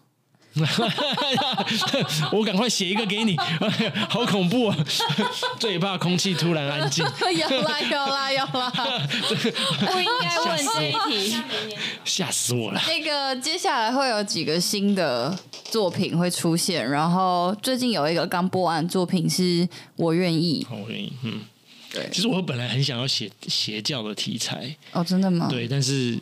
Speaker 3: 我赶快写一个给你，好恐怖啊！最怕空气突然安静。
Speaker 2: 有啦有啦有啦，不应该问这一题，
Speaker 3: 吓死我了。
Speaker 4: 那个接下来会有几个新的作品会出现，然后最近有一个刚播完作品是我愿意，
Speaker 3: 我愿意，嗯，对。其实我本来很想要写邪教的题材，
Speaker 4: 哦，真的吗？
Speaker 3: 对，但是。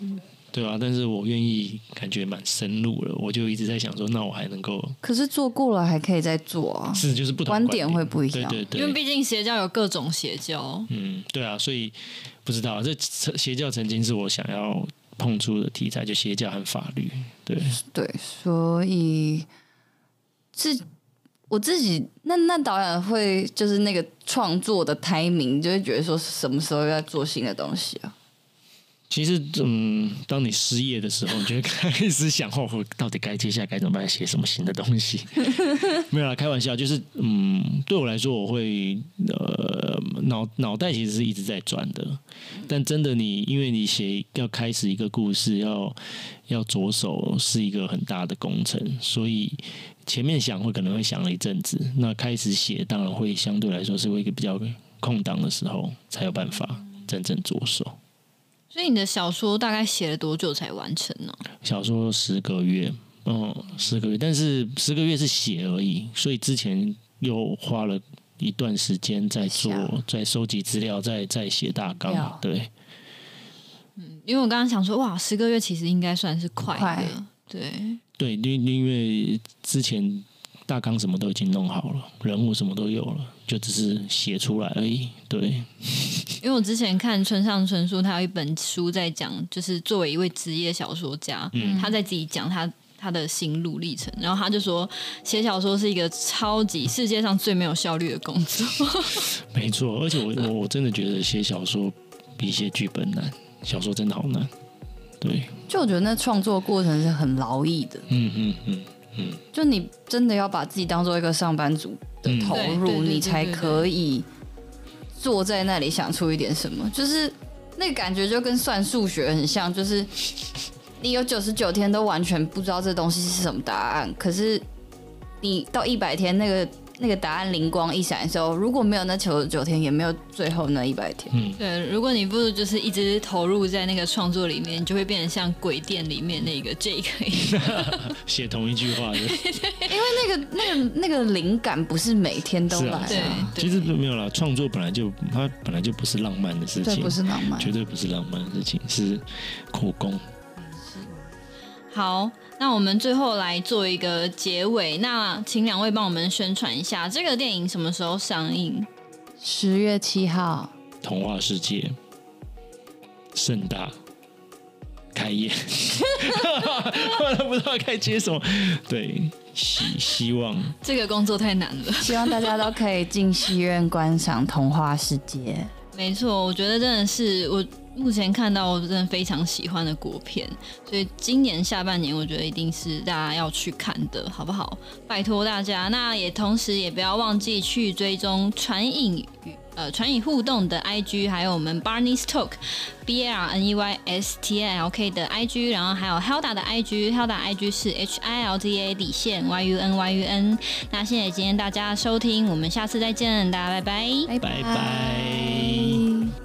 Speaker 3: 对啊，但是我愿意，感觉蛮深入了。我就一直在想说，那我还能够？
Speaker 4: 可是做过了，还可以再做啊。
Speaker 3: 是，就是不同
Speaker 4: 观点会不一样。
Speaker 3: 对对对，
Speaker 2: 因为毕竟邪教有各种邪教。
Speaker 3: 嗯，对啊，所以不知道这邪教曾经是我想要碰触的题材，就邪教和法律。对
Speaker 4: 对，所以自我自己，那那导演会就是那个创作的 timing，就会觉得说什么时候要做新的东西啊？
Speaker 3: 其实，嗯，当你失业的时候，你就会开始想，哦，到底该接下来该怎么办？写什么新的东西？没有啦，开玩笑，就是，嗯，对我来说，我会，呃，脑脑袋其实是一直在转的。但真的你，你因为你写要开始一个故事，要要着手是一个很大的工程，所以前面想会可能会想了一阵子，那开始写当然会相对来说是会一个比较空档的时候，才有办法真正着手。
Speaker 2: 所以你的小说大概写了多久才完成呢？
Speaker 3: 小说十个月，嗯，十个月，但是十个月是写而已，所以之前又花了一段时间在做，在收集资料，在在写大纲。对，
Speaker 2: 嗯，因为我刚刚想说，哇，十个月其实应该算是快的，快对，
Speaker 3: 对，因因为之前大纲什么都已经弄好了，人物什么都有了，就只是写出来而已，对。
Speaker 2: 因为我之前看村上春树，他有一本书在讲，就是作为一位职业小说家，嗯、他在自己讲他他的心路历程，然后他就说，写小说是一个超级世界上最没有效率的工作。
Speaker 3: 没错，而且我我我真的觉得写小说比写剧本难，小说真的好难。对，
Speaker 4: 就我觉得那创作过程是很劳役的。
Speaker 3: 嗯嗯嗯嗯，
Speaker 4: 就你真的要把自己当做一个上班族的投入，嗯、你才可以。坐在那里想出一点什么，就是那个感觉就跟算数学很像，就是你有九十九天都完全不知道这东西是什么答案，可是你到一百天那个。那个答案灵光一闪的时候，如果没有那九十九天，也没有最后那一百天。
Speaker 3: 嗯，
Speaker 2: 对，如果你不就是一直投入在那个创作里面，你就会变成像鬼店里面那个 Jake 一样，
Speaker 3: 写同一句话的。
Speaker 4: 因为那个那个那个灵感不是每天都来。
Speaker 3: 对，其实没有啦，创作本来就它本来就不是浪漫的事情，
Speaker 4: 对，不是浪漫，
Speaker 3: 绝对不是浪漫的事情，是苦工。
Speaker 2: 好。那我们最后来做一个结尾，那请两位帮我们宣传一下这个电影什么时候上映？
Speaker 4: 十月七号，
Speaker 3: 童话世界盛大开业，我都，不知道该接什么。对，希希望
Speaker 2: 这个工作太难了，
Speaker 4: 希望大家都可以进戏院观赏童话世界。
Speaker 2: 没错，我觉得真的是我。目前看到我真的非常喜欢的国片，所以今年下半年我觉得一定是大家要去看的，好不好？拜托大家，那也同时也不要忘记去追踪传影与呃传影互动的 IG，还有我们 Barney's Talk B A R N E Y S T A L K 的 IG，然后还有 Hilda 的 IG，Hilda IG 是 H I L D A 底线 Y U N Y U N。那谢谢今天大家收听，我们下次再见，大家拜拜，
Speaker 3: 拜拜。